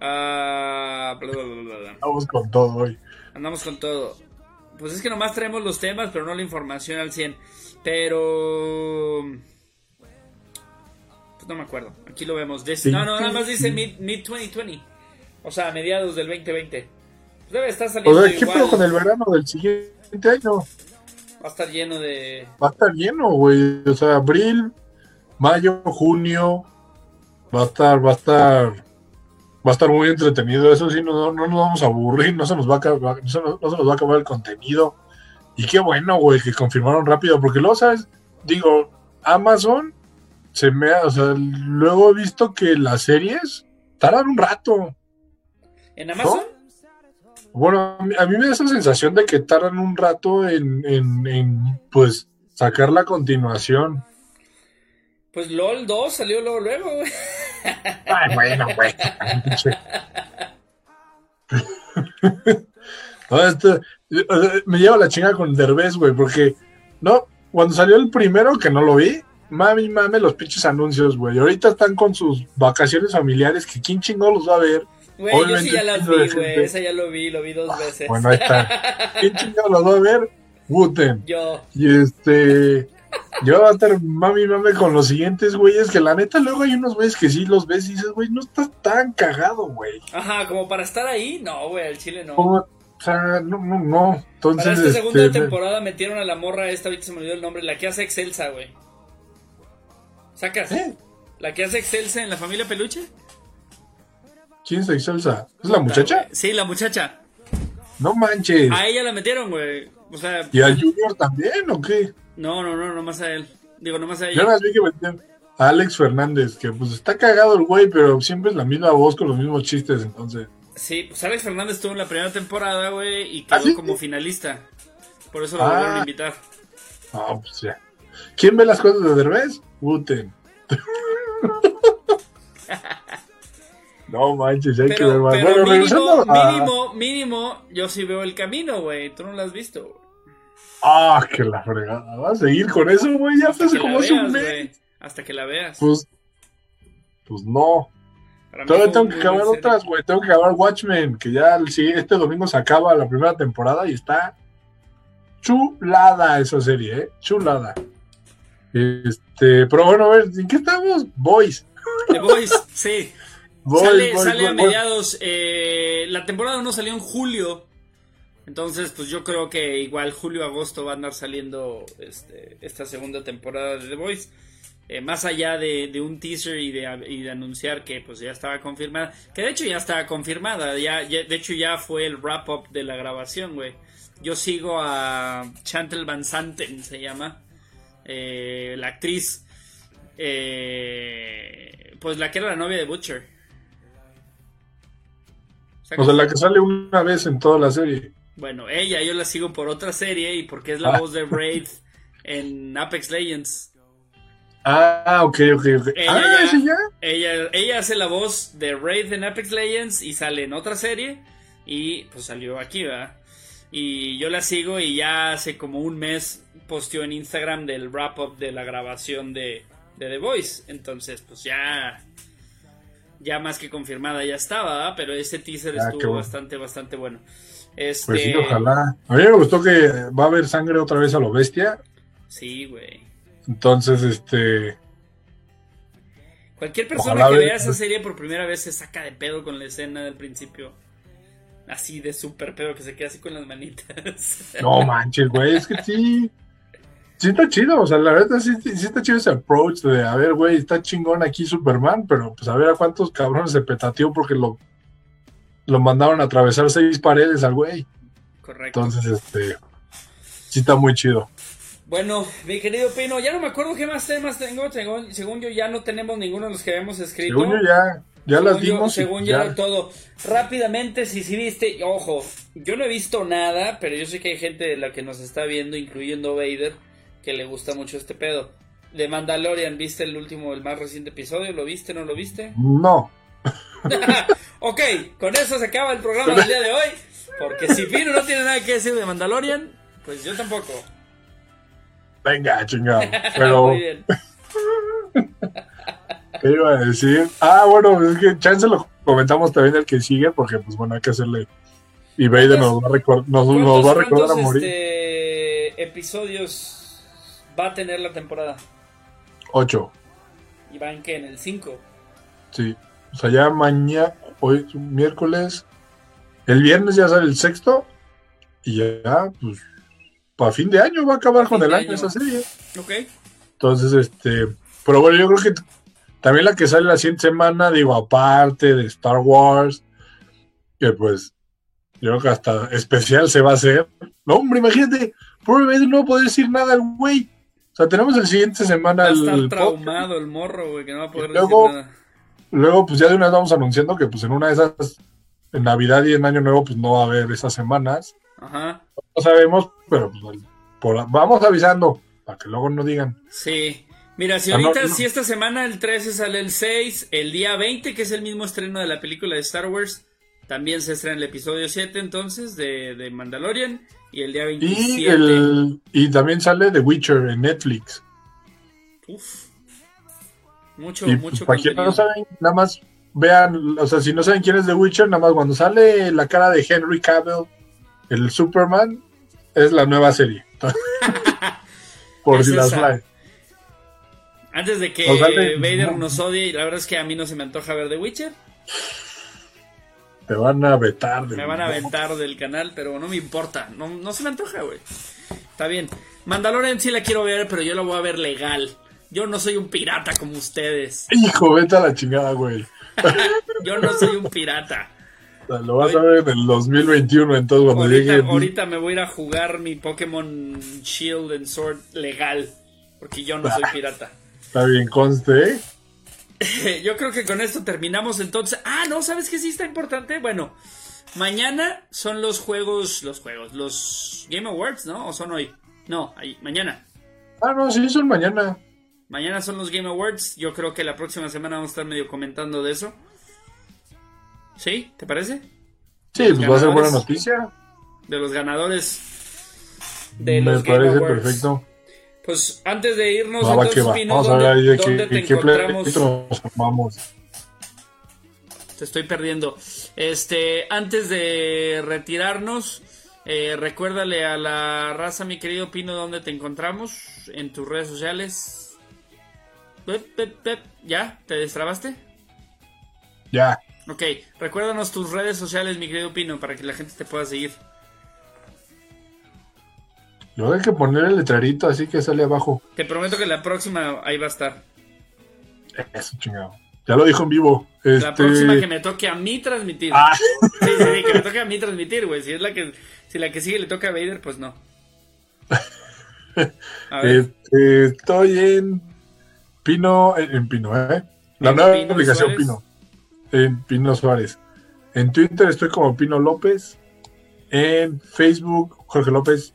Ah, bla, bla, bla, bla, bla. Vamos con todo hoy. Andamos con todo. Pues es que nomás traemos los temas, pero no la información al 100. Pero... Pues no me acuerdo. Aquí lo vemos. Des- Sí. No, no, nada más dice mid, mid 2020. O sea, mediados del 2020. Pues debe estar saliendo O sea, ¿qué pedo con el verano del siguiente año? Va a estar lleno de... Va a estar lleno, güey. O sea, abril, mayo, junio. Va a estar, va a estar. Va a estar muy entretenido. Eso sí, no, no, no nos vamos a aburrir. No se nos va a acabar, no se nos, no se nos va a acabar el contenido. Y qué bueno, güey, que confirmaron rápido. Porque luego, ¿sabes? Digo, Amazon se me ha. O sea, luego he visto que las series tardan un rato. ¿En Amazon? Bueno, a mí, a mí me da esa sensación de que tardan un rato en, en, en, pues, sacar la continuación. Pues LOL 2 salió luego, luego, güey. Ay, bueno, güey. <laughs> No, esto- o sea, me lleva la chinga con Derbez, güey, porque, no, cuando salió el primero, que no lo vi, mami, mame los pinches anuncios, güey. Ahorita están con sus vacaciones familiares, que quién chingón los va a ver. Güey, yo sí ya las vi, güey. Esa ya lo vi, lo vi dos veces. Bueno, ahí está. ¿Quién chingón los va a ver? Wooten. <laughs> Yo. Y este. Yo voy a estar mami mame con los siguientes güeyes, que la neta luego hay unos güeyes que sí los ves y dices, güey, no estás tan cagado, güey. Ajá, como para estar ahí, no, güey, al chile no. Como, o sea, no, no, no. Entonces, Para esta segunda este, temporada metieron a la morra esta, ahorita se me olvidó el nombre, la que hace Excelsa, güey. ¿Sacas? ¿Eh? La que hace Excelsa en la familia Peluche. ¿Quién es Excelsa? ¿Es la muchacha? Sí, la muchacha. No manches. A ella la metieron, güey. O sea, ¿Y al Junior también o qué? No, no, no, nomás a él. Digo, nomás a Yo ella. más vi que metían a Alex Fernández, que pues está cagado el güey, pero siempre es la misma voz con los mismos chistes, entonces. Sí, pues Alex Fernández estuvo en la primera temporada, güey, y quedó ¿Ah, sí? como finalista. Por eso lo Ah. volvieron a invitar. No, pues ya. ¿Quién ve las cosas de Derbez? Uten. <laughs> no manches, hay que ver más. pero Bueno, mínimo, regresando a- mínimo, mínimo, yo sí veo el camino, güey. Tú no lo has visto. güey. Ah, que la fregada. ¿Vas a seguir con eso, güey? Ya fue hace como hace un mes. Hasta que la veas. Pues, pues no. Para Todavía tengo que acabar otras, güey. Tengo que acabar Watchmen, que ya sí, este domingo se acaba la primera temporada y está chulada esa serie, ¿eh? Chulada. Este, pero bueno, a ver, ¿en qué estamos? Boys. The Boys, sí. <laughs> Boys, sale boys, sale a boys, mediados. eh, la temporada 1 salió en julio. Entonces, pues yo creo que igual julio-agosto va a andar saliendo este, esta segunda temporada de The Voice. Eh, más allá de, un teaser y de, anunciar que pues ya estaba confirmada. Que de hecho ya estaba confirmada. De hecho ya fue el wrap-up de la grabación, güey. Yo sigo a Chantel Van Santen, se llama. eh, la actriz. eh, pues la que era la novia de Butcher. sea, O sea, la que sale una vez en toda la serie. Bueno, ella yo la sigo por otra serie y porque es la Ah. voz de Wraith en Apex Legends. Ah, ok, ok, ok. Ella ah, ya- ¿sí ya? Ella, ella hace la voz de Wraith en Apex Legends y sale en otra serie y pues salió aquí, ¿verdad? Y yo la sigo y ya hace como un mes posteó en Instagram del wrap up de la grabación de, de The Voice. Entonces, pues ya ya más que confirmada ya estaba, ¿verdad? pero ese teaser Ah, estuvo bueno. bastante bastante bueno. Este, Pues sí, ojalá. A mí me gustó que va a haber sangre otra vez a lo bestia. Sí, güey. Entonces, este. Cualquier persona Ojalá que ve- vea esa serie por primera vez se saca de pedo con la escena del principio. Así de súper pedo que se queda así con las manitas. <laughs> No manches, güey. Es que sí. Sí está chido. O sea, la verdad sí, sí está chido ese approach de, a ver, güey, está chingón aquí Superman, pero pues a ver a cuántos cabrones se petateó porque lo, lo mandaron a atravesar seis paredes al güey. Correcto. Entonces, este. Sí está muy chido. Bueno, mi querido Pino, ya no me acuerdo qué más temas tengo. Según, según yo, ya no tenemos ninguno de los que habíamos escrito. Según yo ya, ya las Según yo- dimos. según yo ya. era todo. Rápidamente, si sí viste, ojo, yo no he visto nada, pero yo sé que hay gente de la que nos está viendo, incluyendo Vader, que le gusta mucho este pedo. De Mandalorian, ¿viste el último, el más reciente episodio? ¿Lo viste, no lo viste? No. <laughs> ok, con eso se acaba el programa del día de hoy. Porque si Pino no tiene nada que decir de Mandalorian, pues yo tampoco. Venga, chingado. <laughs> Pero, Muy bien. <laughs> ¿qué iba a decir? Ah, bueno, es que chance lo comentamos también el que sigue, porque pues bueno, hay que hacerle. Y Vader nos va a, recor- nos, nos va a recordar a ¿Cuántos, morir. este, episodios va a tener la temporada? Ocho. ¿Y van que en el 5? Sí. O sea, ya mañana, hoy es un miércoles. El viernes ya sale el sexto. Y ya, pues, para fin de año va a acabar con el año año. esa serie. Ok. Entonces, este. Pero bueno, yo creo que también la que sale la siguiente semana, digo, aparte de Star Wars, que pues, yo creo que hasta especial se va a hacer. No, hombre, imagínate, Vader no va a poder decir nada al güey. O sea, tenemos el siguiente semana Va a el, estar el podcast. traumado el morro, güey, que no va a poder luego- decir nada. Luego, pues ya de una vez vamos anunciando que pues en una de esas, en Navidad y en Año Nuevo, pues no va a haber esas semanas. Ajá. No sabemos, pero pues por- vamos avisando, para que luego no digan. Sí. Mira, si Ah, no, ahorita, no. si esta semana el 13 sale el 6, el día 20, que es el mismo estreno de la película de Star Wars, también se estrena el episodio 7 entonces de, de Mandalorian, y el día 27. Y, el, y también sale The Witcher en Netflix. Uf. Mucho, Y mucho para quienes no saben, nada más vean, o sea, si no saben quién es The Witcher, nada más cuando sale la cara de Henry Cavill, el Superman, es la nueva serie. <laughs> Por Es si las traen. Antes de que O sale- Vader nos odie, la verdad es que a mí no se me antoja ver The Witcher. Te van a vetar. del- Me van a aventar del canal, pero no me importa. No, no se me antoja, güey. Está bien. Mandalorian sí la quiero ver, pero yo la voy a ver legal. Yo no soy un pirata como ustedes. Hijo, vete a la chingada, güey. <laughs> Yo no soy un pirata. Lo vas a ver en el 2021, entonces cuando Ahorita, llegue. ahorita me voy a ir a jugar mi Pokémon Shield and Sword legal. Porque yo no soy <laughs> pirata. Está bien, conste, ¿eh? <laughs> Yo creo que con esto terminamos entonces. Ah, no, ¿sabes qué sí está importante? Bueno, mañana son los juegos, los juegos, los Game Awards, ¿no? ¿O son hoy? No, ahí, mañana. Ah, no, sí, son mañana. Mañana son los Game Awards. Yo creo que la próxima semana vamos a estar medio comentando de eso. ¿Sí? ¿Te parece? Sí, pues va a ser buena noticia. De los ganadores de Me los Game parece perfecto. Pues antes de irnos, entonces. Pino, Vamos a ver ¿dónde, de dónde qué, te qué encontramos? nos armamos. Te estoy perdiendo. Este, antes de retirarnos, eh, recuérdale a la raza, mi querido Pino, dónde te encontramos en tus redes sociales. Pep, pep, pep. ¿Ya? ¿Te destrabaste? Ya. Ok, recuérdanos tus redes sociales, mi querido Pino, para que la gente te pueda seguir. Luego hay que poner el letrerito así que sale abajo. Te prometo que la próxima ahí va a estar. Eso, chingado. Ya lo dijo en vivo. La Este... próxima que me toque a mí transmitir. Ah. Sí, sí, sí, que me toque a mí transmitir, güey. Si es la que, si la que sigue le toca a Vader, pues no. <laughs> A ver, Este, estoy en Pino, en, en Pino, ¿eh? La En nueva Pino aplicación Suárez. Pino. En Pino Suárez. En Twitter estoy como Pino López. En Facebook, Jorge López.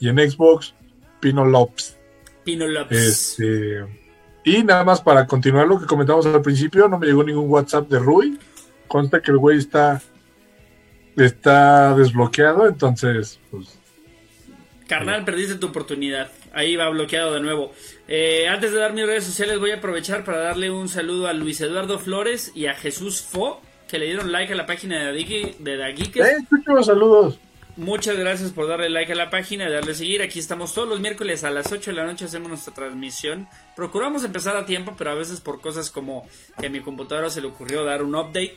Y en Xbox, Pino López. Pino López. Este, y nada más para continuar lo que comentamos al principio, no me llegó ningún WhatsApp de Rui. Consta que el güey está, está desbloqueado, entonces, pues, Carnal, perdiste tu oportunidad. Ahí va bloqueado de nuevo. Eh, antes de dar mis redes sociales, voy a aprovechar para darle un saludo a Luis Eduardo Flores y a Jesús Fo, que le dieron like a la página de Dagi- de Da Geekers. ¡eh, saludos! Muchas gracias por darle like a la página y darle seguir. Aquí estamos todos los miércoles a las 8 de la noche hacemos nuestra transmisión. Procuramos empezar a tiempo, pero a veces por cosas como que a mi computadora se le ocurrió dar un update,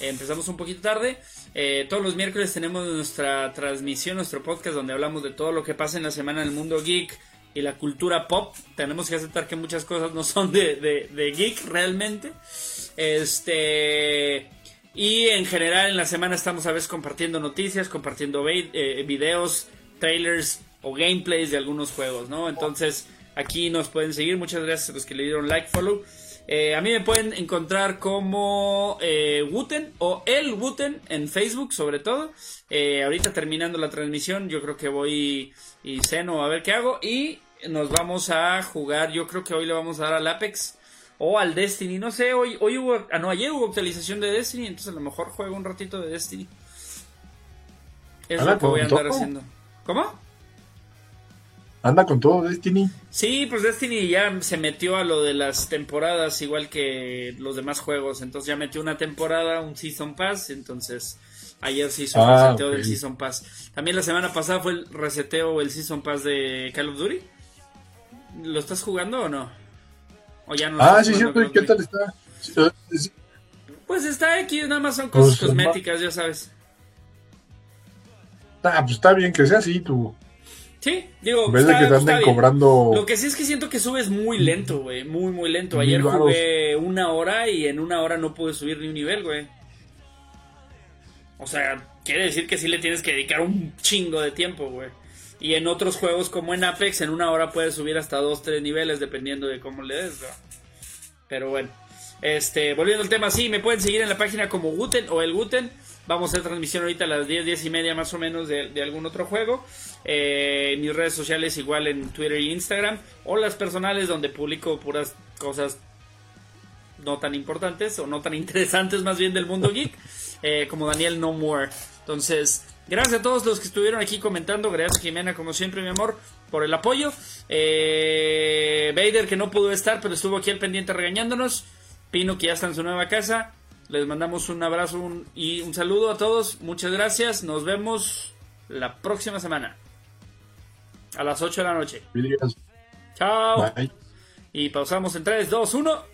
empezamos un poquito tarde. Eh, todos los miércoles tenemos nuestra transmisión, nuestro podcast donde hablamos de todo lo que pasa en la semana en el mundo geek y la cultura pop. Tenemos que aceptar que muchas cosas no son de, geek realmente. Este... Y en general en la semana estamos a veces compartiendo noticias, compartiendo eh, videos, trailers o gameplays de algunos juegos, ¿no? Entonces aquí nos pueden seguir. Muchas gracias a los que le dieron like, follow. Eh, a mí me pueden encontrar como eh, Wooten o el Wooten en Facebook sobre todo. Eh, ahorita terminando la transmisión yo creo que voy y ceno a ver qué hago y nos vamos a jugar. Yo creo que hoy le vamos a dar al Apex o al Destiny. No sé, hoy, hoy hubo, ah, no, ayer hubo actualización de Destiny, entonces a lo mejor juego un ratito de Destiny. Es lo que voy a andar haciendo. ¿Cómo? Anda con todo, Destiny. Sí, pues Destiny ya se metió a lo de las temporadas igual que los demás juegos. Entonces ya metió una temporada, un Season Pass. Entonces ayer se hizo el Ah, reseteo del Season Pass. También la semana pasada fue el reseteo o el Season Pass de Call of Duty. ¿Lo estás jugando o no? ¿O ya no Ah, estás sí, cierto. ¿Y Call qué tal está? Pues está aquí, nada más son cosas Pues, cosméticas, ya sabes. Ah, pues está bien que sea así, tú. Sí, digo, de está- que te anden cobrando. Lo que sí es que siento que subes muy lento, güey. Muy, muy lento. Ayer jugué una hora y en una hora no pude subir ni un nivel, güey. O sea, quiere decir que sí le tienes que dedicar un chingo de tiempo, güey. Y en otros juegos como en Apex, en una hora puedes subir hasta dos, tres niveles dependiendo de cómo le des, güey. Pero bueno. Este, volviendo al tema, sí, me pueden seguir en la página como Guten o el Guten. Vamos a hacer transmisión ahorita a las 10, 10 y media más o menos de, algún otro juego. Eh, mis redes sociales igual en Twitter y Instagram. O las personales donde publico puras cosas no tan importantes o no tan <laughs> interesantes más bien del mundo geek. eh, como Daniel No More. Entonces, gracias a todos los que estuvieron aquí comentando. Gracias Jimena, como siempre, mi amor, por el apoyo. Eh, Vader, que no pudo estar, pero estuvo aquí al pendiente regañándonos. Pino, que ya está en su nueva casa. Les mandamos un abrazo un- y un saludo a todos. Muchas gracias. Nos vemos la próxima semana. A las 8 de la noche. Chao. Bye. Y pausamos en 3, 2, 1.